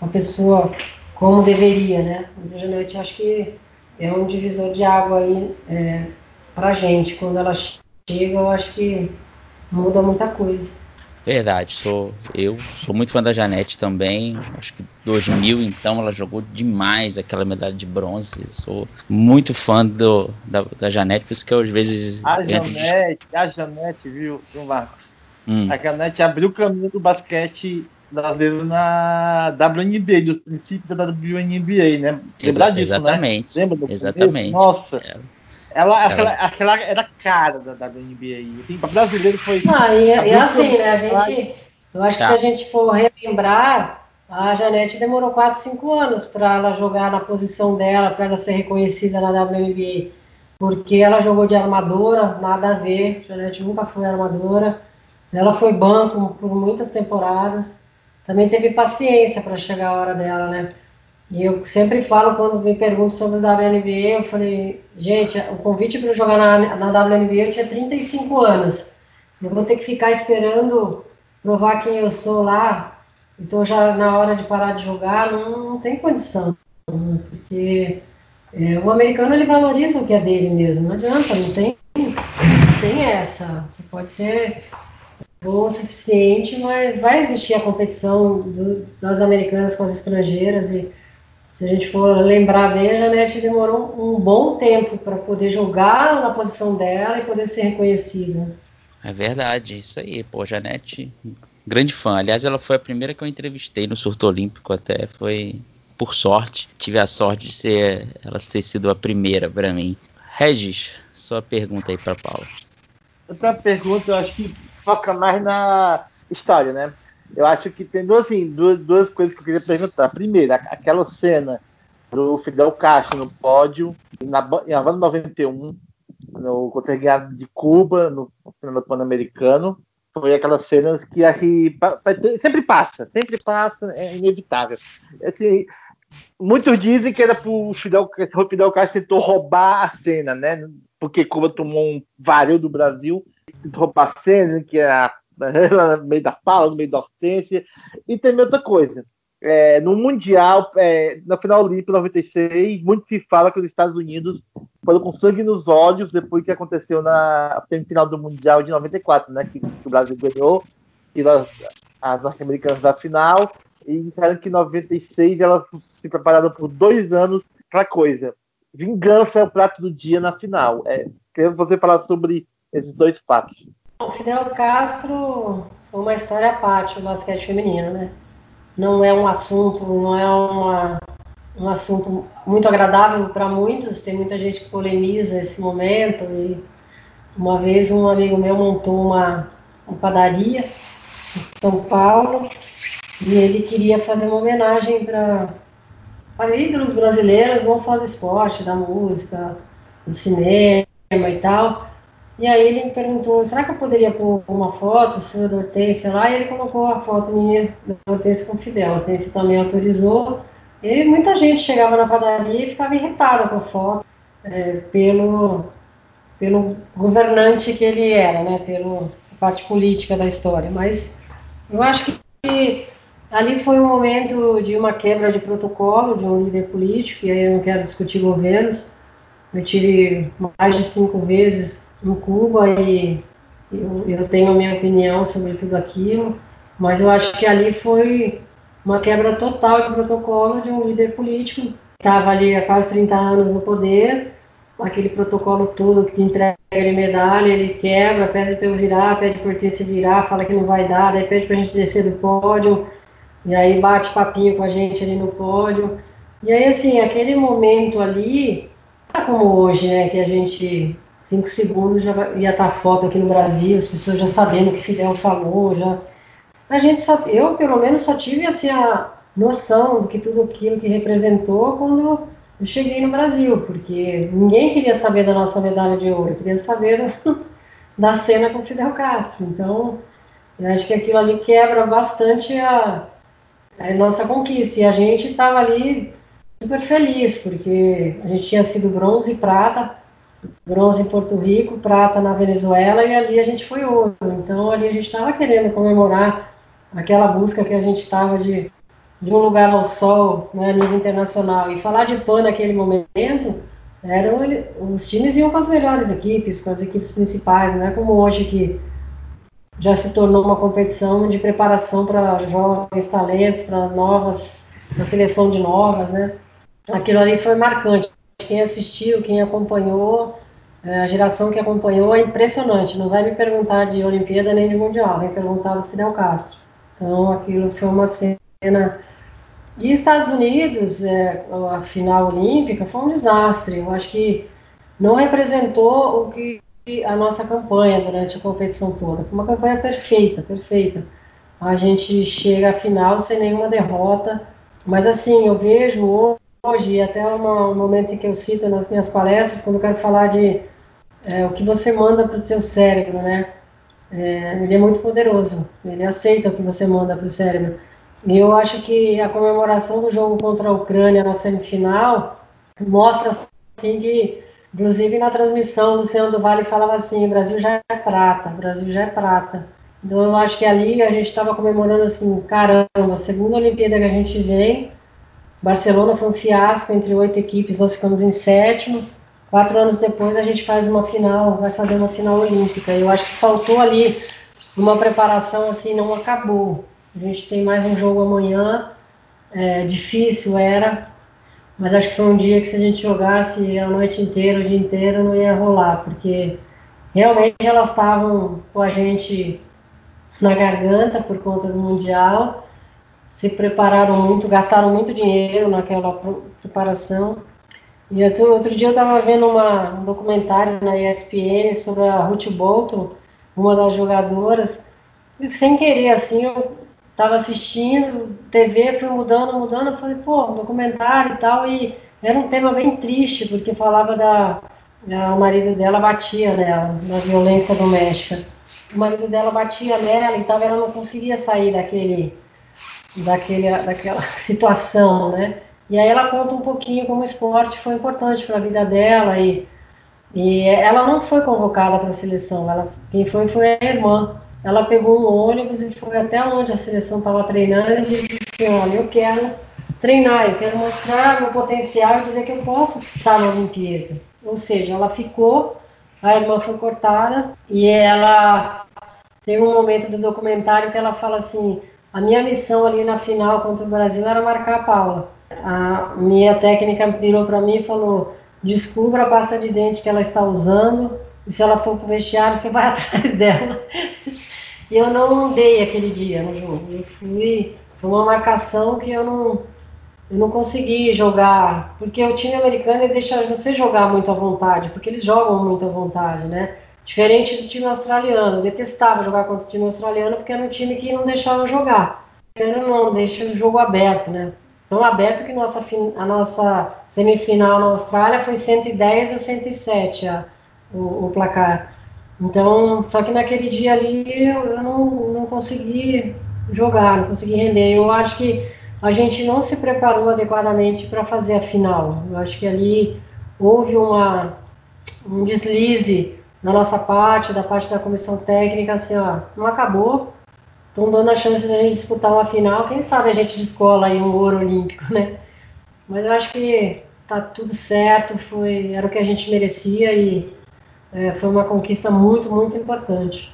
a pessoa como deveria, né? Mas a acho que é um divisor de água aí é, pra gente. Quando ela chega, eu acho que muda muita coisa. Verdade, sou eu sou muito fã da Janete também. Acho que 2000 então ela jogou demais aquela medalha de bronze. Sou muito fã do, da, da Janete, por isso que eu, às vezes. A Janete, de... a Janete, viu, viu Marcos? Hum. A Janete abriu o caminho do basquete brasileiro na WNBA, dos princípios da WNBA, né? Exa disso, né? exatamente. Né? Lembra exatamente. Nossa. É. Ela, aquela, aquela era cara da, da NBA. Assim, para brasileiro foi. Ah, e, e assim, né? A gente. Eu acho tá. que se a gente for relembrar, a Janete demorou 4, 5 anos para ela jogar na posição dela, para ela ser reconhecida na WNBA. Porque ela jogou de armadora, nada a ver. A Janete nunca foi armadora. Ela foi banco por muitas temporadas. Também teve paciência para chegar a hora dela, né? E eu sempre falo, quando me perguntam sobre o WNBA, eu falei, gente, o convite para jogar na, na WNBA eu tinha 35 anos. Eu vou ter que ficar esperando provar quem eu sou lá. Então já na hora de parar de jogar, não, não tem condição. Porque é, o americano ele valoriza o que é dele mesmo. Não adianta, não tem, não tem essa. Você pode ser bom o suficiente, mas vai existir a competição do, das americanas com as estrangeiras e se a gente for lembrar bem, a Janete demorou um bom tempo para poder jogar na posição dela e poder ser reconhecida. É verdade, isso aí. Pô, Janete, grande fã. Aliás, ela foi a primeira que eu entrevistei no Surto Olímpico até. Foi por sorte. Tive a sorte de ser ela ter sido a primeira para mim. Regis, sua pergunta aí para Paula. Outra pergunta, eu acho que foca mais na história, né? Eu acho que tem duas, assim, duas, duas coisas que eu queria perguntar. Primeiro, aquela cena do Fidel Castro no pódio, na, em Havana 91, no, contra de Cuba, no final Pan-Americano, foi aquelas cenas que assim, sempre passa, sempre passa, é inevitável. Assim, muitos dizem que era pro Fidel, o Fidel Castro tentou roubar a cena, né? Porque Cuba tomou um vario do Brasil, tentou roubar a cena, que a no meio da fala, no meio da hortência. E tem outra coisa. É, no Mundial, é, na final olímpica 96, muito se fala que os Estados Unidos foram com sangue nos olhos depois que aconteceu na semifinal do Mundial de 94, né, que, que o Brasil ganhou, e nós, as norte-americanas da final, e disseram que em 96 elas se prepararam por dois anos para coisa. Vingança é o prato do dia na final. É, você falar sobre esses dois fatos. O Fidel Castro foi uma história à parte do basquete feminino, né? Não é um assunto, não é uma, um assunto muito agradável para muitos. Tem muita gente que polemiza esse momento. E uma vez um amigo meu montou uma, uma padaria em São Paulo e ele queria fazer uma homenagem para para ídolos brasileiros, não só do esporte, da música, do cinema e tal. E aí ele me perguntou, será que eu poderia pôr uma foto sua da Hortência lá? E ele colocou a foto minha da Hortência com o Fidel. A Hortência também autorizou. E muita gente chegava na padaria e ficava irritada com a foto, é, pelo, pelo governante que ele era, né? Pela parte política da história. Mas eu acho que ali foi um momento de uma quebra de protocolo de um líder político, e aí eu não quero discutir governos. Eu tive mais de cinco vezes em Cuba e eu, eu tenho a minha opinião sobre tudo aquilo, mas eu acho que ali foi uma quebra total de protocolo de um líder político estava ali há quase 30 anos no poder, aquele protocolo todo que entrega ele medalha, ele quebra, pede para eu virar, pede para eu se virar, fala que não vai dar, daí pede para a gente descer do pódio, e aí bate papinho com a gente ali no pódio. E aí, assim, aquele momento ali, é como hoje, né, que a gente cinco segundos já ia estar foto aqui no Brasil, as pessoas já sabendo o que Fidel falou, já. A gente só, eu pelo menos só tive assim a noção do que tudo aquilo que representou quando eu cheguei no Brasil, porque ninguém queria saber da nossa medalha de ouro, queria saber da cena com Fidel Castro. Então, eu acho que aquilo ali quebra bastante a, a nossa conquista. E a gente estava ali super feliz, porque a gente tinha sido bronze e prata bronze em Porto Rico, prata na Venezuela e ali a gente foi ouro. Então ali a gente estava querendo comemorar aquela busca que a gente estava de, de um lugar ao sol né, a nível internacional. E falar de PAN naquele momento, eram, os times iam com as melhores equipes, com as equipes principais, não é como hoje que já se tornou uma competição de preparação para jovens talentos, para novas, para seleção de novas, né? Aquilo ali foi marcante quem assistiu, quem acompanhou, é, a geração que acompanhou é impressionante. Não vai me perguntar de Olimpíada nem de Mundial, vai perguntar do Fidel Castro. Então aquilo foi uma cena. E Estados Unidos, é, a final olímpica, foi um desastre. Eu acho que não representou o que a nossa campanha durante a competição toda. Foi uma campanha perfeita, perfeita. A gente chega à final sem nenhuma derrota. Mas assim, eu vejo hoje, até um momento que eu cito nas minhas palestras, quando eu quero falar de é, o que você manda para o seu cérebro, né? É, ele é muito poderoso, ele aceita o que você manda para o cérebro. E eu acho que a comemoração do jogo contra a Ucrânia na semifinal mostra assim que, inclusive na transmissão, Luciano do Vale falava assim: Brasil já é prata, Brasil já é prata. Então eu acho que ali a gente estava comemorando assim: caramba, segunda Olimpíada que a gente vem, Barcelona foi um fiasco entre oito equipes, nós ficamos em sétimo. Quatro anos depois a gente faz uma final, vai fazer uma final olímpica. Eu acho que faltou ali uma preparação assim, não acabou. A gente tem mais um jogo amanhã, é, difícil era, mas acho que foi um dia que se a gente jogasse a noite inteira, o dia inteiro, não ia rolar, porque realmente elas estavam com a gente na garganta por conta do Mundial se prepararam muito, gastaram muito dinheiro naquela preparação. E outro dia eu estava vendo uma, um documentário na ESPN sobre a Ruth Bolton, uma das jogadoras, e sem querer, assim, eu estava assistindo TV, fui mudando, mudando, falei, pô, um documentário e tal, e era um tema bem triste, porque falava da. o marido dela batia nela, na violência doméstica. O marido dela batia nela e tal, ela não conseguia sair daquele daquele, daquela situação, né? E aí ela conta um pouquinho como o esporte foi importante para a vida dela e, e ela não foi convocada para a seleção, ela, quem foi foi a irmã. Ela pegou um ônibus e foi até onde a seleção estava treinando e disse assim, olha, eu quero treinar, eu quero mostrar meu potencial e dizer que eu posso estar na Olimpíada. Ou seja, ela ficou, a irmã foi cortada e ela tem um momento do documentário que ela fala assim, a minha missão ali na final contra o Brasil era marcar a Paula. A minha técnica virou para mim e falou: descubra a pasta de dente que ela está usando e se ela for para o vestiário, você vai atrás dela. e eu não andei aquele dia no jogo. Eu fui. Foi uma marcação que eu não, eu não consegui jogar, porque o time americano deixa você jogar muito à vontade, porque eles jogam muito à vontade, né? Diferente do time australiano. Detestava jogar contra o time australiano porque era um time que não deixava jogar. Ele não deixa o jogo aberto, né? Tão aberto que nossa, a nossa semifinal na Austrália foi 110 a 107 a, o, o placar. Então, só que naquele dia ali eu não, não consegui jogar, não consegui render. Eu acho que a gente não se preparou adequadamente para fazer a final. Eu acho que ali houve uma, um deslize da nossa parte, da parte da comissão técnica, assim, ó, não acabou, estão dando a chance de a gente disputar uma final, quem sabe a gente descola aí um ouro olímpico, né? Mas eu acho que tá tudo certo, foi, era o que a gente merecia e é, foi uma conquista muito, muito importante.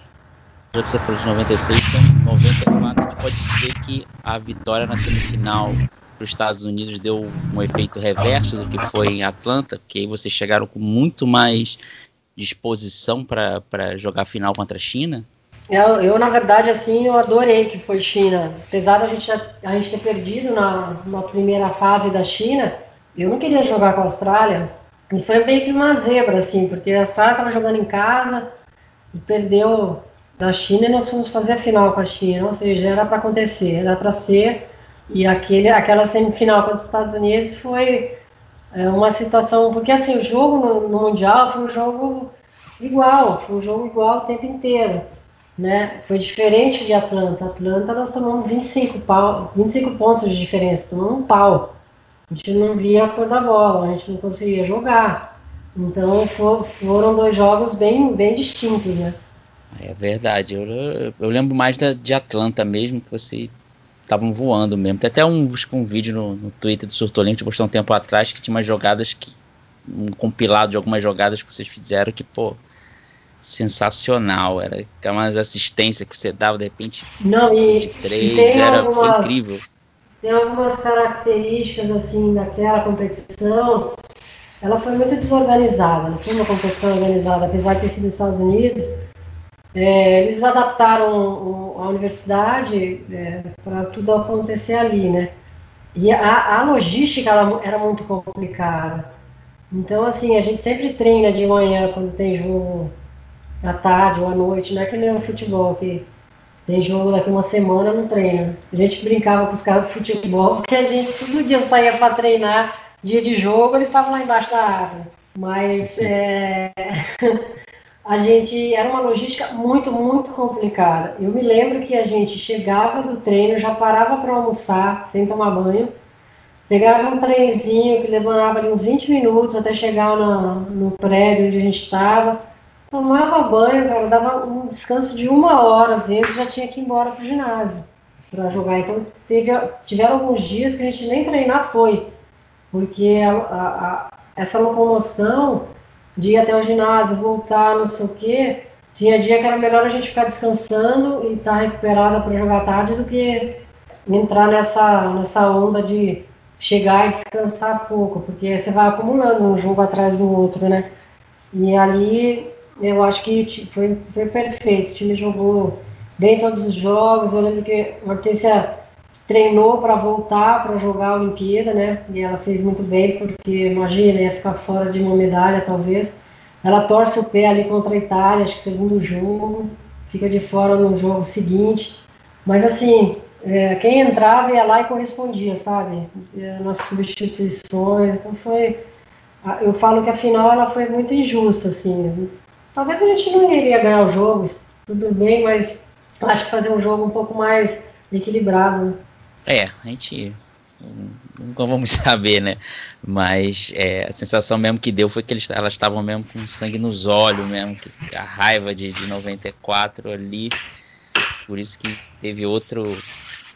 Já que você falou de 96, então 94 a gente pode dizer que a vitória na semifinal para os Estados Unidos deu um efeito reverso do que foi em Atlanta, porque aí vocês chegaram com muito mais disposição para jogar final contra a China? Eu, eu, na verdade, assim, eu adorei que foi China. Apesar da gente, a gente ter perdido na, na primeira fase da China, eu não queria jogar com a Austrália. E foi meio que uma zebra, assim, porque a Austrália estava jogando em casa e perdeu da China e nós fomos fazer a final com a China. Ou seja, era para acontecer, era para ser. E aquele, aquela semifinal contra os Estados Unidos foi é, uma situação. Porque, assim, o jogo no, no Mundial foi um jogo igual, foi um jogo igual o tempo inteiro. Né? Foi diferente de Atlanta. Atlanta nós tomamos 25, pau, 25 pontos de diferença, tomamos um pau. A gente não via a cor da bola, a gente não conseguia jogar. Então for, foram dois jogos bem, bem distintos, né? É verdade. Eu, eu lembro mais da, de Atlanta mesmo, que vocês estavam voando mesmo. Tem até um, um vídeo no, no Twitter do Surtolento que postou um tempo atrás que tinha umas jogadas que. um compilado de algumas jogadas que vocês fizeram que, pô, sensacional. Era umas assistências que você dava de repente. Não, e, três, era, algumas, foi incrível. Tem algumas características assim daquela competição. Ela foi muito desorganizada, não foi uma competição organizada, apesar de ter sido nos Estados Unidos. É, eles adaptaram a universidade é, para tudo acontecer ali, né? E a, a logística era muito complicada. Então, assim, a gente sempre treina de manhã quando tem jogo à tarde ou à noite, não é que nem o futebol, que tem jogo daqui uma semana no treino. A gente brincava com os caras do futebol, porque a gente todo dia saía para treinar, dia de jogo, eles estavam lá embaixo da árvore. Mas é, a gente era uma logística muito, muito complicada. Eu me lembro que a gente chegava do treino, já parava para almoçar, sem tomar banho, pegava um trenzinho que levava ali uns 20 minutos até chegar no, no prédio onde a gente estava tomava banho, cara, dava um descanso de uma hora, às vezes já tinha que ir embora pro ginásio para jogar. Então teve, tiveram alguns dias que a gente nem treinar foi, porque a, a, a, essa locomoção de ir até o ginásio, voltar, não sei o quê, tinha dia que era melhor a gente ficar descansando e estar tá recuperada para jogar tarde do que entrar nessa, nessa onda de chegar e descansar pouco, porque você vai acumulando um jogo atrás do outro, né? E ali eu acho que foi, foi perfeito. O time jogou bem todos os jogos. Eu lembro que a Hortência treinou para voltar para jogar a Olimpíada, né? E ela fez muito bem, porque imagina, ia ficar fora de uma medalha talvez. Ela torce o pé ali contra a Itália, acho que segundo jogo, fica de fora no jogo seguinte. Mas assim, é, quem entrava ia lá e correspondia, sabe? É, nas substituições. Então foi. Eu falo que a final ela foi muito injusta, assim. Talvez a gente não iria ganhar o jogo, tudo bem, mas acho que fazer um jogo um pouco mais equilibrado. É, a gente nunca vamos saber, né? Mas é, a sensação mesmo que deu foi que eles, elas estavam mesmo com sangue nos olhos, mesmo que a raiva de, de 94 ali, por isso que teve outro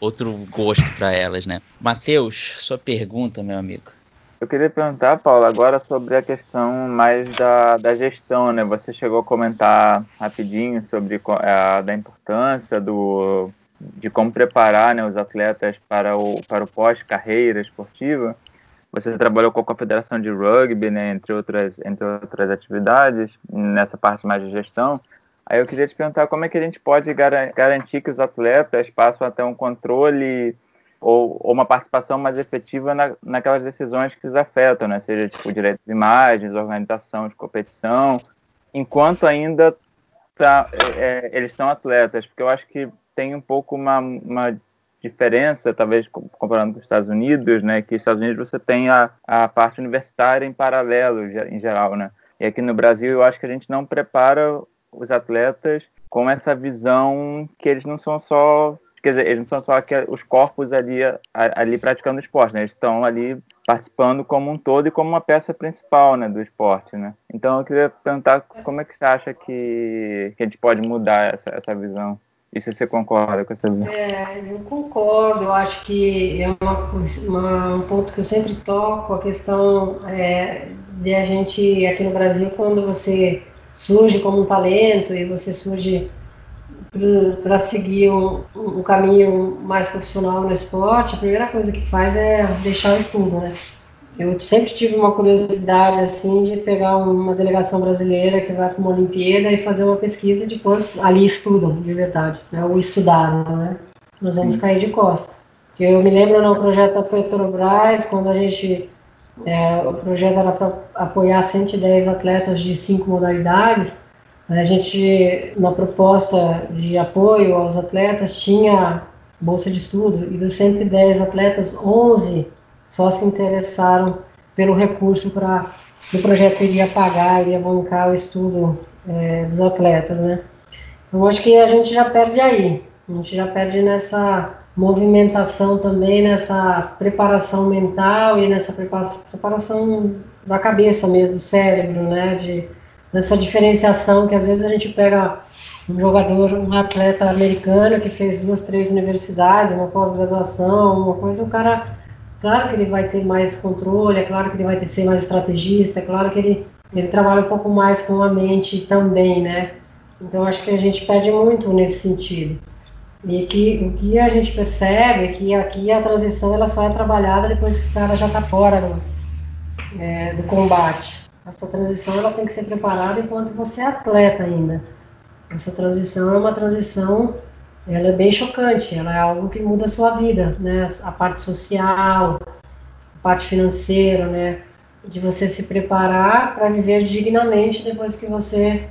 outro gosto para elas, né? Matheus, sua pergunta, meu amigo. Eu queria perguntar, Paulo, agora sobre a questão mais da, da gestão, né? Você chegou a comentar rapidinho sobre a da importância do, de como preparar né, os atletas para o, para o pós-carreira esportiva. Você trabalhou com a Confederação de Rugby, né, entre, outras, entre outras atividades, nessa parte mais de gestão. Aí eu queria te perguntar como é que a gente pode garantir que os atletas passam a ter um controle ou, ou, uma participação mais efetiva na, naquelas decisões que os afetam, né? seja tipo direitos de imagens, organização de competição, enquanto ainda tá, é, é, eles são atletas, porque eu acho que tem um pouco uma, uma diferença, talvez comparando com os Estados Unidos, né, que nos Estados Unidos você tem a, a parte universitária em paralelo, em geral, né, e aqui no Brasil eu acho que a gente não prepara os atletas com essa visão que eles não são só quer dizer, eles não são só os corpos ali, ali praticando esporte, né? Eles estão ali participando como um todo e como uma peça principal, né, do esporte, né? Então eu queria perguntar como é que você acha que, que a gente pode mudar essa, essa visão? E se você concorda com essa visão? É, eu concordo. Eu acho que é uma, uma, um ponto que eu sempre toco, a questão é, de a gente, aqui no Brasil, quando você surge como um talento e você surge para seguir um, um, caminho mais profissional no esporte, a primeira coisa que faz é deixar o estudo, né? Eu sempre tive uma curiosidade assim de pegar uma delegação brasileira que vai para uma Olimpíada e fazer uma pesquisa de quantos ali estudam de verdade, né? ou estudaram, né? Nós vamos Sim. cair de costas. Eu me lembro no projeto da Petrobras, quando a gente é, o projeto era para apoiar 110 atletas de cinco modalidades. A gente, na proposta de apoio aos atletas, tinha bolsa de estudo e dos 110 atletas, 11 só se interessaram pelo recurso para o projeto iria pagar, iria bancar o estudo é, dos atletas, né? Então acho que a gente já perde aí, a gente já perde nessa movimentação também, nessa preparação mental e nessa preparação da cabeça mesmo, do cérebro, né? De, nessa diferenciação que às vezes a gente pega um jogador, um atleta americano que fez duas, três universidades, uma pós-graduação, uma coisa, o cara, claro que ele vai ter mais controle, é claro que ele vai ter ser mais estrategista, é claro que ele, ele trabalha um pouco mais com a mente também, né? Então acho que a gente perde muito nesse sentido. E que o que a gente percebe é que aqui a transição ela só é trabalhada depois que o cara já está fora do, é, do combate. Essa transição ela tem que ser preparada enquanto você é atleta ainda. Essa transição é uma transição, ela é bem chocante, ela é algo que muda a sua vida, né? A parte social, a parte financeira, né? De você se preparar para viver dignamente depois que você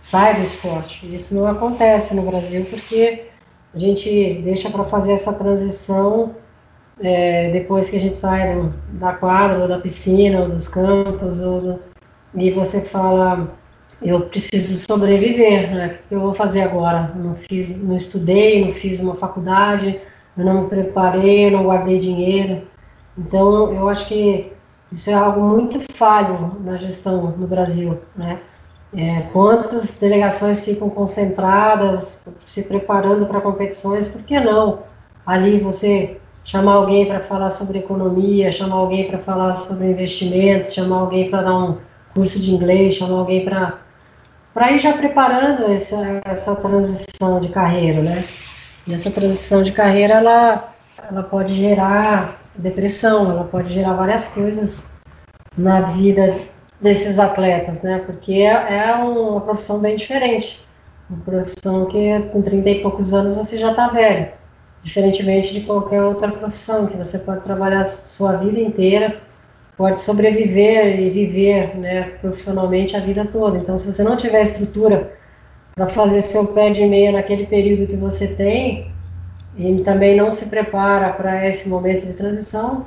sai do esporte. Isso não acontece no Brasil porque a gente deixa para fazer essa transição é, depois que a gente sai do, da quadra, ou da piscina, ou dos campos, ou do, e você fala, eu preciso sobreviver, né? O que eu vou fazer agora? Não fiz, não estudei, não fiz uma faculdade, eu não me preparei, não guardei dinheiro. Então, eu acho que isso é algo muito falho na gestão no Brasil, né? É, quantas delegações ficam concentradas, se preparando para competições, por que não? Ali você chamar alguém para falar sobre economia, chamar alguém para falar sobre investimentos, chamar alguém para dar um curso de inglês, chamar alguém para para ir já preparando essa, essa transição de carreira, né? E essa transição de carreira ela, ela pode gerar depressão, ela pode gerar várias coisas na vida desses atletas, né? Porque é, é uma profissão bem diferente. Uma profissão que com 30 e poucos anos você já está velho. Diferentemente de qualquer outra profissão, que você pode trabalhar sua vida inteira, pode sobreviver e viver né, profissionalmente a vida toda. Então, se você não tiver estrutura para fazer seu pé de meia naquele período que você tem, e também não se prepara para esse momento de transição,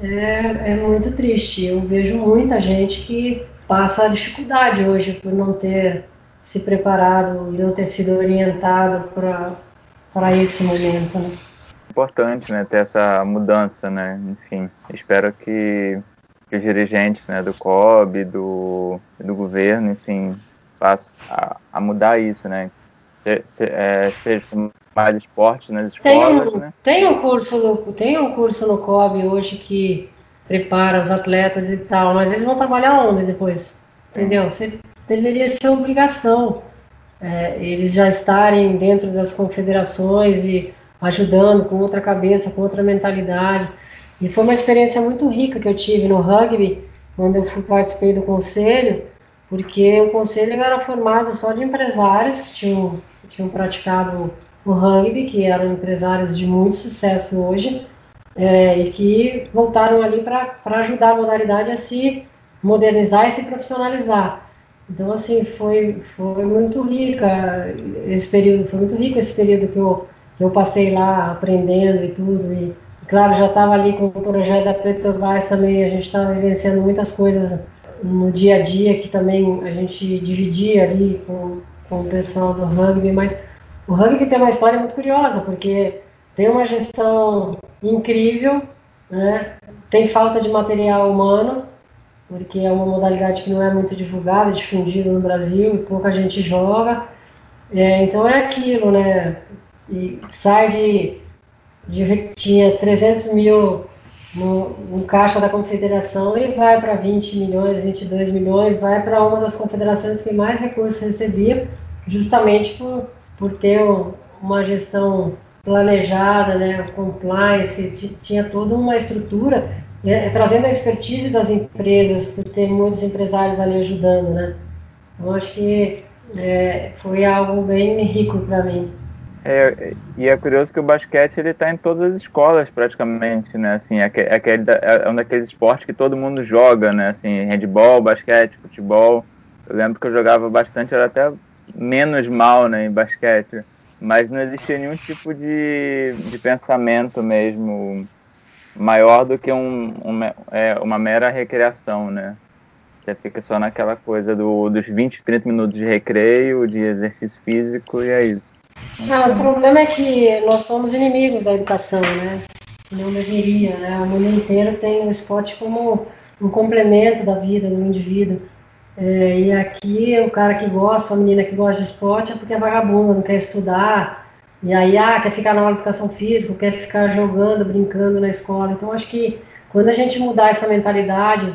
é, é muito triste. Eu vejo muita gente que passa dificuldade hoje por não ter se preparado e não ter sido orientado para esse momento. Né? Importante, né, ter essa mudança, né? Enfim, espero que, que os dirigentes, né, do COB, do, do governo, enfim, passem a, a mudar isso, né? é, seja mais esporte nas escolas, tem né? Tem um curso no, tem um curso no COB hoje que prepara os atletas e tal, mas eles vão trabalhar onde depois? Entendeu? Você deveria ser obrigação é, eles já estarem dentro das confederações e ajudando com outra cabeça, com outra mentalidade. E foi uma experiência muito rica que eu tive no rugby, quando eu fui, participei do conselho, porque o conselho era formado só de empresários que tinham, que tinham praticado o rugby, que eram empresários de muito sucesso hoje, é, e que voltaram ali para ajudar a modalidade a se modernizar e se profissionalizar. Então, assim, foi, foi muito rica esse período, foi muito rico esse período que eu, que eu passei lá aprendendo e tudo. E, claro, já estava ali com o projeto da Petrobras também, a gente estava vivenciando muitas coisas no dia a dia que também a gente dividia ali com, com o pessoal do rugby, mas o rugby tem uma história muito curiosa, porque tem uma gestão incrível, né? tem falta de material humano, porque é uma modalidade que não é muito divulgada, difundida no Brasil e pouca gente joga. É, então é aquilo, né? E sai de, de tinha 300 mil no, no, caixa da confederação e vai para 20 milhões, 22 milhões, vai para uma das confederações que mais recursos recebia, justamente por, por ter uma gestão planejada, né, compliance, tinha toda uma estrutura, é, trazendo a expertise das empresas, por ter muitos empresários ali ajudando, né. Então, acho que é, foi algo bem rico para mim. É, e é curioso que o basquete ele está em todas as escolas praticamente, né? Assim, é, aquele, é um daqueles esportes que todo mundo joga, né? Assim, handball, basquete, futebol. Eu lembro que eu jogava bastante, era até menos mal, né, em basquete, mas não existia nenhum tipo de, de pensamento mesmo maior do que um, um é, uma mera recreação, né? Você fica só naquela coisa do, dos 20, 30 minutos de recreio, de exercício físico e é isso. O problema é que nós somos inimigos da educação, né? Não deveria, né? O mundo inteiro tem o esporte como um complemento da vida do indivíduo. É, e aqui o cara que gosta, a menina que gosta de esporte é porque é vagabundo, não quer estudar. E aí, ah, quer ficar na aula de educação física, quer ficar jogando, brincando na escola. Então, acho que quando a gente mudar essa mentalidade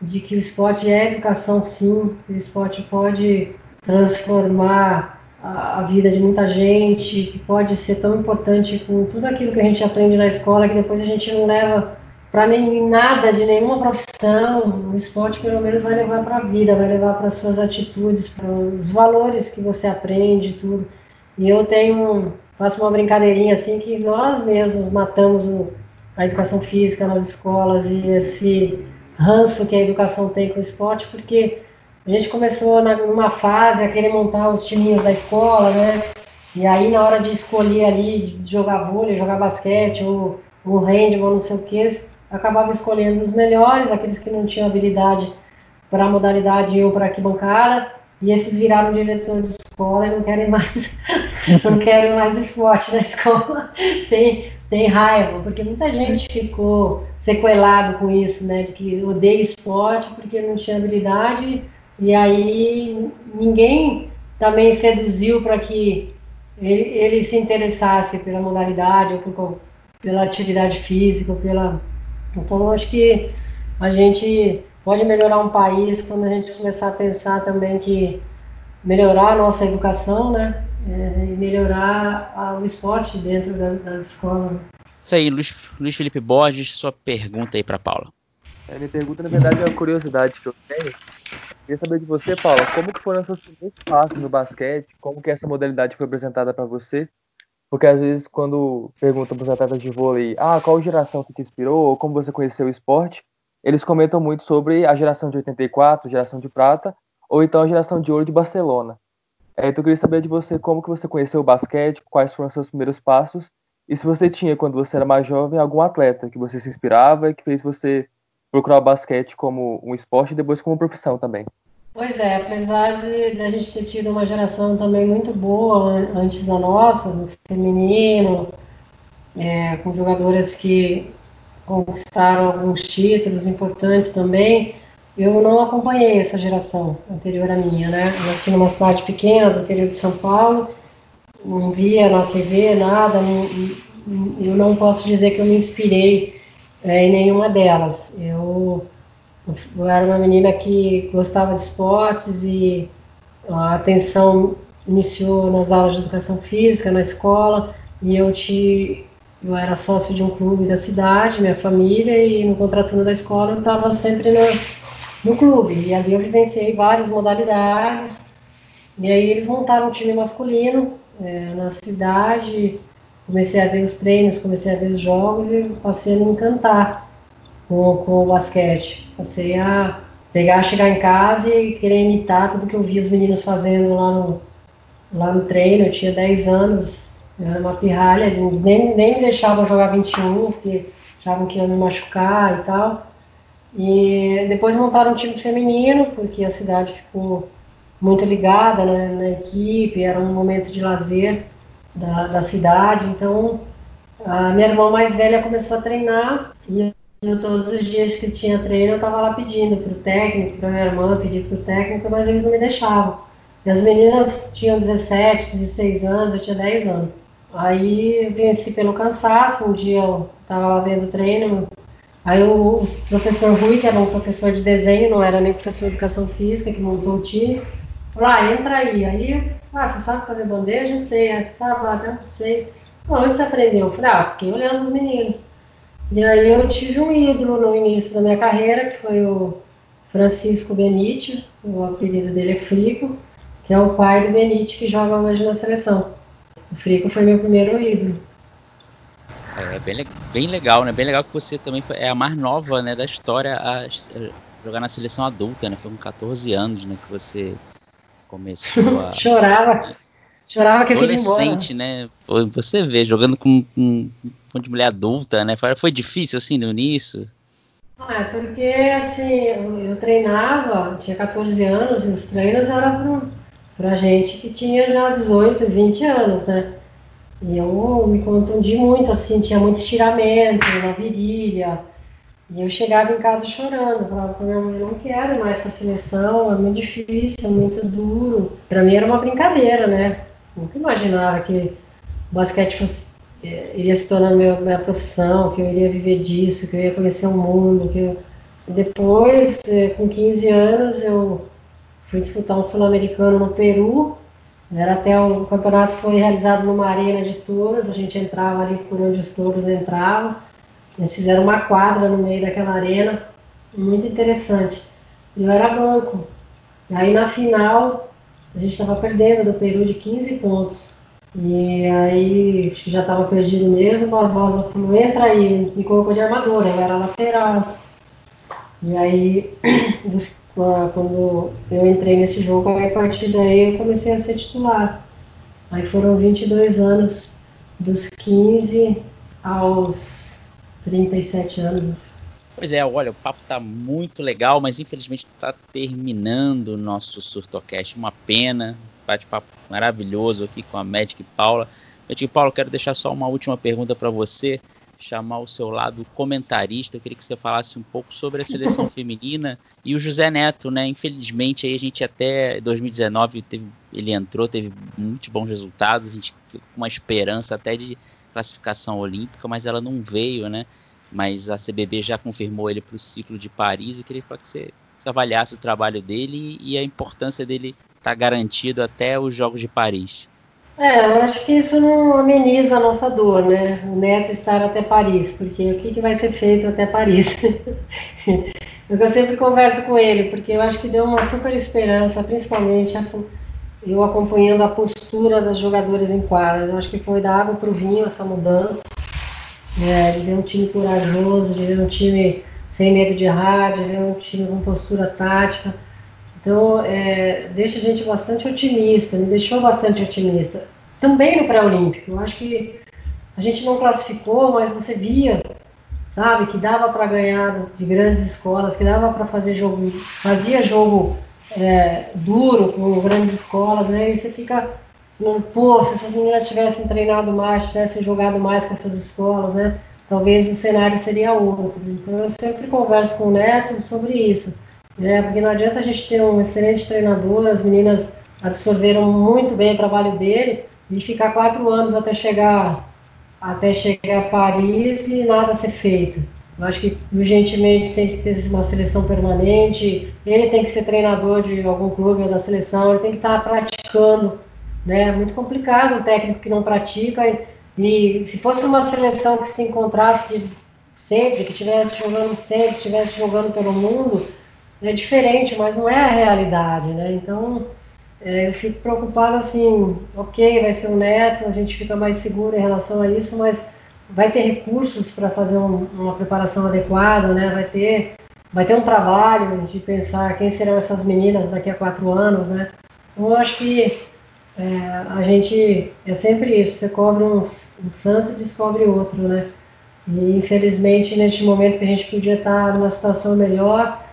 de que o esporte é educação, sim, o esporte pode transformar a, vida de muita gente, que pode ser tão importante com tudo aquilo que a gente aprende na escola, que depois a gente não leva para nem nada de nenhuma profissão. O esporte pelo menos vai levar para a vida, vai levar para as suas atitudes, para os valores que você aprende, tudo. E eu tenho, faço uma brincadeirinha assim que nós mesmos matamos o, a educação física nas escolas e esse ranço que a educação tem com o esporte, porque a gente começou numa fase a querer montar os timinhos da escola, né? E aí na hora de escolher ali, de jogar vôlei, jogar basquete ou, ou handball, não sei o que, acabava escolhendo os melhores, aqueles que não tinham habilidade para a modalidade ou para arquibancada, e esses viraram diretor de escola e não querem mais, não querem mais esporte na escola. Tem, tem raiva, porque muita gente ficou sequelado com isso, né? De que odeia esporte porque não tinha habilidade e aí ninguém também seduziu para que ele, ele, se interessasse pela modalidade ou por, pela atividade física, pela. Então acho que a gente pode melhorar um país quando a gente começar a pensar também que melhorar a nossa educação, né? É, e melhorar a, o esporte dentro das, das escolas. Isso aí, Luiz, Luiz Felipe Borges, sua pergunta aí para Paula. A minha pergunta, na verdade, é uma curiosidade que eu tenho. Queria saber de você, Paula, como que foram seus primeiros passos no basquete? Como que essa modalidade foi apresentada para você? Porque às vezes quando perguntam para os atletas de vôlei, ah, qual geração que te inspirou ou como você conheceu o esporte, eles comentam muito sobre a geração de 84, geração de prata, ou então a geração de ouro de Barcelona. É, então eu queria saber de você como que você conheceu o basquete, quais foram seus primeiros passos, e se você tinha, quando você era mais jovem, algum atleta que você se inspirava e que fez você procurar o basquete como um esporte e depois como profissão também. Pois é, apesar de, de a gente ter tido uma geração também muito boa antes da nossa, no feminino, é, com jogadoras que conquistaram alguns títulos importantes também, eu não acompanhei essa geração anterior à minha, né? Eu nasci numa cidade pequena do interior de São Paulo, não via na TV nada, não, eu não posso dizer que eu me inspirei é, em nenhuma delas. Eu, eu era uma menina que gostava de esportes e a atenção iniciou nas aulas de educação física na escola e eu te eu era sócio de um clube da cidade, minha família e no contraturno da escola eu estava sempre no, no clube e ali eu vivenciei várias modalidades e aí eles montaram um time masculino é, na cidade comecei a ver os treinos, comecei a ver os jogos e passei a me encantar com, com o basquete. Passei a pegar, chegar em casa e querer imitar tudo que eu via os meninos fazendo lá no, lá no treino. Eu tinha 10 anos, eu era uma pirralha, eles nem, nem me deixavam jogar 21, porque achavam que ia me machucar e tal. E depois montaram um time feminino, porque a cidade ficou muito ligada né, na equipe, era um momento de lazer da, da cidade. Então, a minha irmã mais velha começou a treinar e eu, todos os dias que tinha treino, eu estava lá pedindo para o técnico, para minha irmã pedir para o técnico, mas eles não me deixavam. E as meninas tinham 17, 16 anos, eu tinha 10 anos. Aí venci pelo cansaço, um dia eu estava lá vendo treino, aí o professor Rui, que era um professor de desenho, não era nem professor de educação física, que montou o time, falou, ah, entra aí. Aí, ah, você sabe fazer bandeja? Sei. Aí você sabe, ah, não sei. onde você aprendeu? Eu falei, ah, fiquei olhando os meninos. E aí eu tive um ídolo no início da minha carreira, que foi o Francisco Benite, o apelido dele é Frico, que é o pai do Benite que joga hoje na seleção. O Frico foi meu primeiro ídolo. É bem, bem legal, né? Bem legal que você também é a mais nova né, da história a jogar na seleção adulta, né? Foi com 14 anos né, que você começou a. Chorava. Chorava que eu embora. né? Foi, você vê, jogando com, com, com de mulher adulta, né? Foi, foi difícil assim no início? Ah, porque assim, eu, eu, treinava, tinha 14 anos, e os treinos eram pra, pra gente que tinha já 18, 20 anos, né? E eu me contundi muito, assim, tinha muito estiramento na virilha. E eu chegava em casa chorando, falava pra minha mãe, não quero mais pra seleção, é muito difícil, é muito duro. Pra mim era uma brincadeira, né? Nunca imaginava que o basquete fosse, é, iria se tornar minha, minha profissão, que eu iria viver disso, que eu ia conhecer o mundo. Que eu... Depois, é, com 15 anos, eu fui disputar um sul-americano no Peru. Era até o campeonato foi realizado numa arena de touros, a gente entrava ali por onde os touros entravam. Eles fizeram uma quadra no meio daquela arena, muito interessante. Eu era banco. E aí na final a gente estava perdendo do Peru de 15 pontos. E aí já estava perdido mesmo, Barbosa falou, entra aí, me colocou de armadora, eu era lateral. E aí, quando eu entrei nesse jogo, aí, a partir daí eu comecei a ser titular. Aí foram 22 anos, dos 15 aos 37 anos. Pois é, olha, o papo tá muito legal, mas infelizmente está terminando o nosso Surtocast. Uma pena, bate-papo maravilhoso aqui com a Magic Paula. Magic Paula, quero deixar só uma última pergunta para você, chamar o seu lado comentarista. Eu queria que você falasse um pouco sobre a seleção feminina e o José Neto, né? Infelizmente, aí a gente até 2019 teve, ele entrou, teve muitos bons resultados, a gente ficou com uma esperança até de classificação olímpica, mas ela não veio, né? mas a CBB já confirmou ele para o ciclo de Paris. Eu queria que você avaliasse o trabalho dele e a importância dele estar tá garantido até os Jogos de Paris. É, eu acho que isso não ameniza a nossa dor, né? O Neto estar até Paris, porque o que, que vai ser feito até Paris? eu sempre converso com ele, porque eu acho que deu uma super esperança, principalmente eu acompanhando a postura das jogadoras em quadra. Eu acho que foi da água para o vinho essa mudança. É, ele é um time corajoso, ele é um time sem medo de errar, ele é um time com postura tática. Então, é, deixa a gente bastante otimista, me deixou bastante otimista. Também no pré-olímpico, eu acho que a gente não classificou, mas você via, sabe, que dava para ganhar de grandes escolas, que dava para fazer jogo, fazia jogo é, duro com grandes escolas, né? E você fica pô, se essas meninas tivessem treinado mais, tivessem jogado mais com essas escolas, né? Talvez o cenário seria outro. Então eu sempre converso com o Neto sobre isso, né? Porque não adianta a gente ter um excelente treinador, as meninas absorveram muito bem o trabalho dele e ficar quatro anos até chegar até chegar a Paris e nada ser feito. Eu acho que urgentemente tem que ter uma seleção permanente, ele tem que ser treinador de algum clube ou da seleção, ele tem que estar praticando né? É muito complicado um técnico que não pratica. E, e se fosse uma seleção que se encontrasse de, sempre, que estivesse jogando sempre, estivesse jogando pelo mundo, é diferente, mas não é a realidade, né? Então é, eu fico preocupado assim, ok, vai ser um neto, a gente fica mais seguro em relação a isso, mas vai ter recursos para fazer um, uma preparação adequada, né? Vai ter, vai ter um trabalho de pensar quem serão essas meninas daqui a quatro anos, né? Então, eu acho que é, a gente é sempre isso, você cobre um, um santo descobre outro, né? E infelizmente neste momento que a gente podia estar numa situação melhor,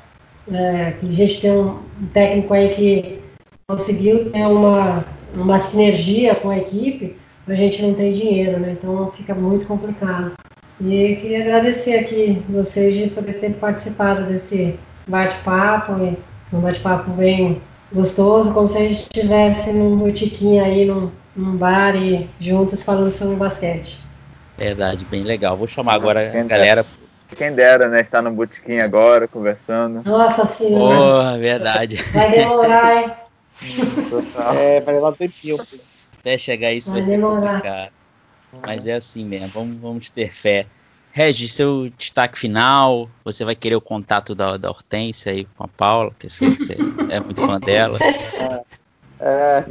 é, que a gente tem um, um técnico aí que conseguiu ter uma, uma sinergia com a equipe, a gente não tem dinheiro, né? Então fica muito complicado. E queria agradecer aqui vocês de poder ter participado desse bate-papo, um bate-papo bem gostoso, como se a gente estivesse num botiquinho aí, num, num bar e juntos falando sobre basquete. Verdade, bem legal. Vou chamar agora a galera. Quem dera, né? Estar no botequim agora, conversando. Nossa senhora. Porra, verdade. Vai demorar, hein? É, vai levar um tempinho. Até chegar isso vai, Vai ser complicado. Mas é assim mesmo, vamos, vamos ter fé. Regis, seu destaque final, você vai querer o contato da, da Hortência aí com a Paula, que você, você é muito fã dela. É,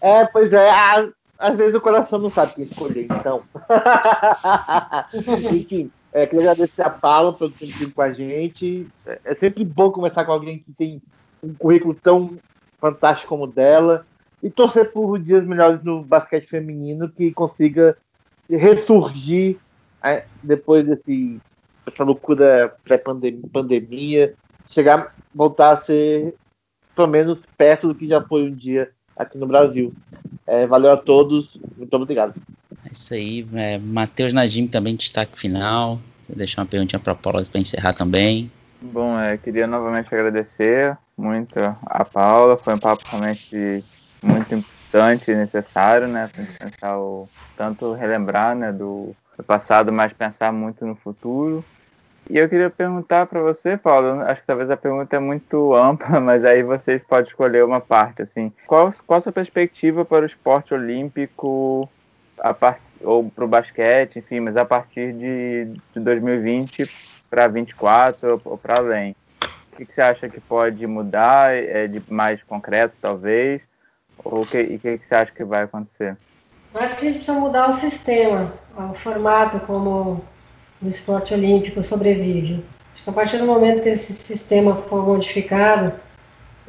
é pois é. a- Às vezes o coração não sabe quem escolher, então. Enfim, é, queria agradecer a Paula pelo tempo com a gente. É, é sempre bom conversar com alguém que tem um currículo tão fantástico como o dela. E torcer por dias melhores no basquete feminino que consiga ressurgir é, depois desse, dessa loucura pré-pandemia, chegar, voltar a ser pelo menos perto do que já foi um dia aqui no Brasil. É, valeu a todos, muito obrigado. É isso aí, é, Matheus Najim também destaque final. Vou deixar uma perguntinha para a Paula para encerrar também. Bom, é, queria novamente agradecer muito a Paula. Foi um papo realmente muito importante e necessário, né? Pensar o, tanto relembrar né, do, do passado, mas pensar muito no futuro. E eu queria perguntar para você, Paulo, acho que talvez a pergunta é muito ampla, mas aí vocês podem escolher uma parte, assim. Qual, qual a sua perspectiva para o esporte olímpico a part, ou para o basquete, enfim, mas a partir de, de 2020 para 24 ou, ou para além? O que, que, você acha que pode mudar, é, de mais concreto, talvez? Ou que, e o que, que você acha que vai acontecer? Eu acho que a gente precisa mudar o sistema, o formato como o esporte olímpico sobrevive. Acho que a partir do momento que esse sistema for modificado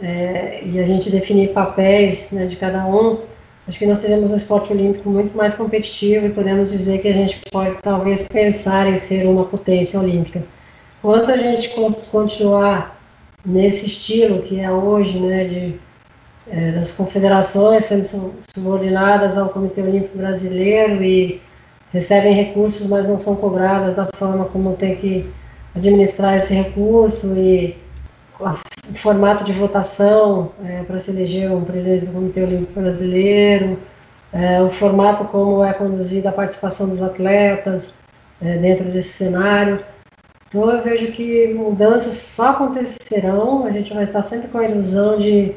é, e a gente definir papéis né, de cada um, acho que nós teremos um esporte olímpico muito mais competitivo e podemos dizer que a gente pode talvez pensar em ser uma potência olímpica. Quanto a gente continuar nesse estilo que é hoje, né, de, é, das confederações sendo subordinadas ao Comitê Olímpico Brasileiro e recebem recursos, mas não são cobradas da forma como tem que administrar esse recurso e o formato de votação é, para se eleger um presidente do Comitê Olímpico Brasileiro, é, o formato como é conduzida a participação dos atletas é, dentro desse cenário. Então eu vejo que mudanças só acontecerão, a gente vai estar sempre com a ilusão de,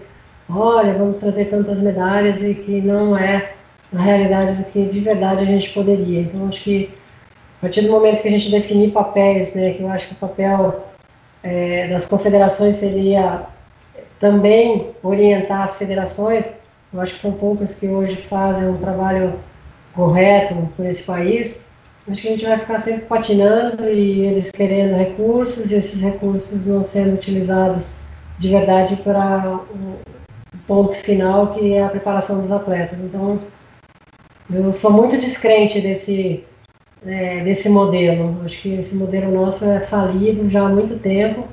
olha, vamos trazer tantas medalhas e que não é na realidade do que de verdade a gente poderia. Então acho que a partir do momento que a gente definir papéis, né, que eu acho que o papel é, das confederações seria também orientar as federações, eu acho que são poucas que hoje fazem um trabalho correto por esse país, acho que a gente vai ficar sempre patinando e eles querendo recursos e esses recursos não sendo utilizados de verdade para ponto final que é a preparação dos atletas. Então, eu sou muito descrente desse, é, desse modelo. Acho que esse modelo nosso é falido já há muito tempo,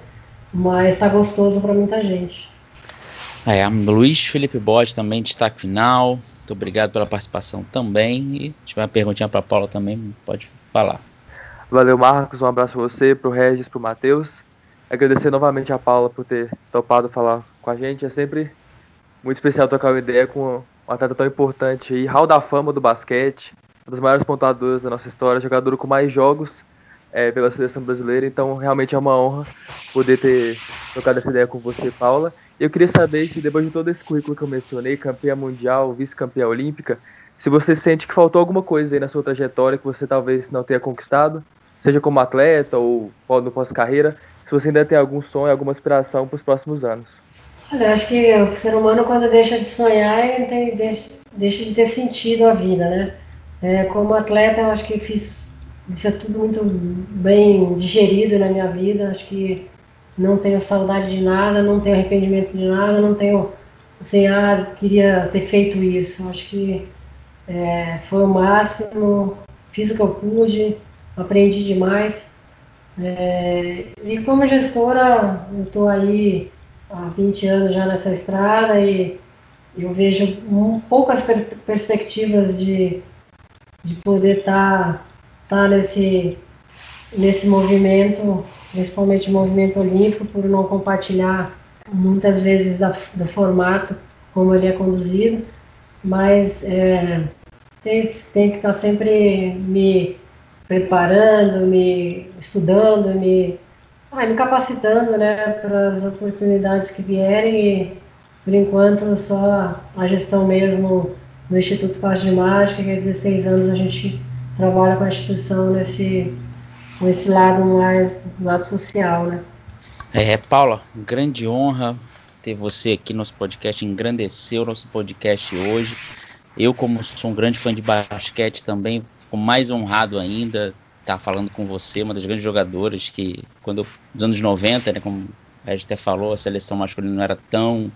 mas está gostoso para muita gente. É, Luiz Felipe Bode também, destaque final. Muito obrigado pela participação também. E se tiver uma perguntinha para a Paula também, pode falar. Valeu, Marcos. Um abraço para você, para o Regis, para o Matheus. Agradecer novamente a Paula por ter topado falar com a gente. É sempre muito especial trocar uma ideia com um atleta tão importante aí, hall da fama do basquete, uma das maiores pontuadoras da nossa história, jogadora com mais jogos é, pela seleção brasileira, então realmente é uma honra poder ter trocado essa ideia com você, Paula. Eu queria saber se depois de todo esse currículo que eu mencionei, campeã mundial, vice-campeã olímpica, se você sente que faltou alguma coisa aí na sua trajetória que você talvez não tenha conquistado, seja como atleta ou no pós-carreira, se você ainda tem algum sonho, alguma aspiração para os próximos anos. Olha, acho que o ser humano, quando deixa de sonhar, ele tem, deixa, deixa, de ter sentido a vida, né? É, como atleta, eu acho que fiz isso é tudo muito bem digerido na minha vida. Acho que não tenho saudade de nada, não tenho arrependimento de nada, não tenho assim, ah, queria ter feito isso. Acho que é, foi o máximo, fiz o que eu pude, aprendi demais. É, e como gestora, eu estou aí há 20 anos já nessa estrada e eu vejo um, poucas per perspectivas de, de poder estar tá, tá nesse, nesse movimento, principalmente movimento olímpico, por não compartilhar muitas vezes da, do formato como ele é conduzido, mas é, tem, tem que estar tá sempre me preparando, me estudando, me, ah, me capacitando né, para as oportunidades que vierem e por enquanto só a gestão mesmo do Instituto Paz de Mágica, que há 16 anos a gente trabalha com a instituição nesse, nesse lado mais do lado social, né? É, Paula, grande honra ter você aqui no nosso podcast, engrandeceu nosso podcast hoje. Eu, como sou um grande fã de basquete também, fico mais honrado ainda estar tá falando com você, uma das grandes jogadoras que, quando nos anos 90, né, como a gente até falou, a seleção masculina não era tão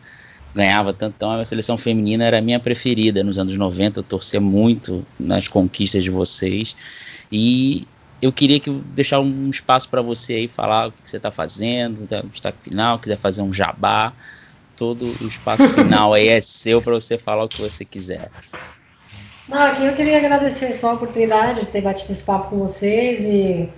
ganhava tanto, então a seleção feminina era a minha preferida nos anos 90, eu torcia muito nas conquistas de vocês e eu queria que deixar um espaço para você aí falar o que, que você está fazendo, o destaque final, quiser fazer um jabá, todo o espaço final aí é seu para você falar o que você quiser. Não, aqui eu queria agradecer só a oportunidade de ter batido esse papo com vocês e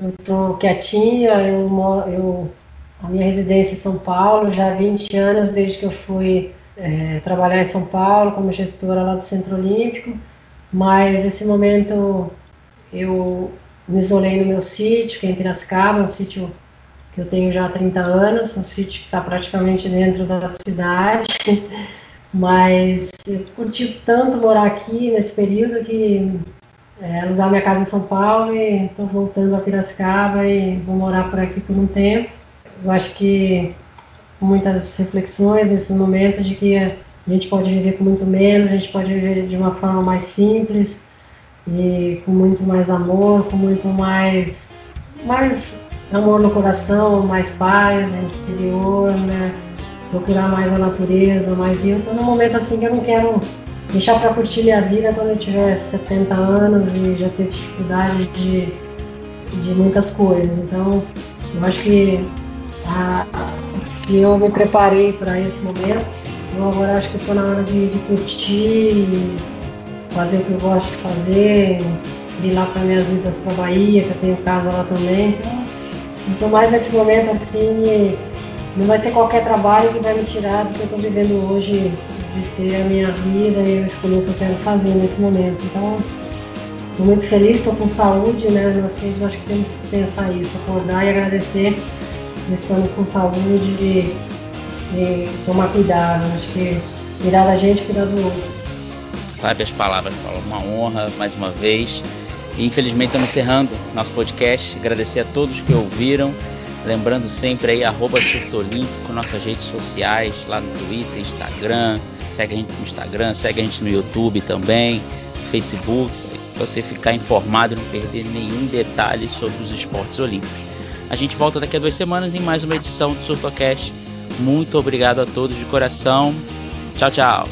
eu tô quietinha, eu, eu a minha residência em São Paulo, já há 20 anos desde que eu fui é, trabalhar em São Paulo como gestora lá do Centro Olímpico, mas esse momento eu me isolei no meu sítio, que é em Piracicaba, um sítio que eu tenho já há 30 anos, um sítio que está praticamente dentro da cidade, mas eu curti tanto morar aqui nesse período que é, alugar minha casa em São Paulo e estou voltando a Piracicaba e vou morar por aqui por um tempo. Eu acho que muitas reflexões nesse momento de que a gente pode viver com muito menos, a gente pode viver de uma forma mais simples e com muito mais amor, com muito mais, mais amor no coração, mais paz interior, né? Procurar mais a natureza, mais eu estou num momento assim que eu não quero deixar para curtir minha vida quando eu tiver 70 anos e já ter dificuldade de, de muitas coisas. Então, eu acho que, a, que eu me preparei para esse momento. Eu agora acho que estou na hora de, de curtir, fazer o que eu gosto de fazer, ir lá para minhas vidas para Bahia, que eu tenho casa lá também. Então, estou mais nesse momento assim não vai ser qualquer trabalho que vai me tirar do que eu estou vivendo hoje, de ter a minha vida e eu escolher o que eu quero fazer nesse momento. Então, estou muito feliz, estou com saúde, né? Nós todos acho que temos que pensar isso, acordar e agradecer estamos com saúde e, e tomar cuidado. Acho que cuidar da gente, cuidar do outro. Sabe as palavras, Paulo, uma honra mais uma vez. E infelizmente estamos encerrando nosso podcast. Agradecer a todos que ouviram. Lembrando sempre aí, arroba Surtolímpico, nossas redes sociais, lá no Twitter, Instagram, segue a gente no Instagram, segue a gente no YouTube também, Facebook, para você ficar informado e não perder nenhum detalhe sobre os esportes olímpicos. A gente volta daqui a duas semanas em mais uma edição do Surtocast. Muito obrigado a todos de coração. Tchau, tchau.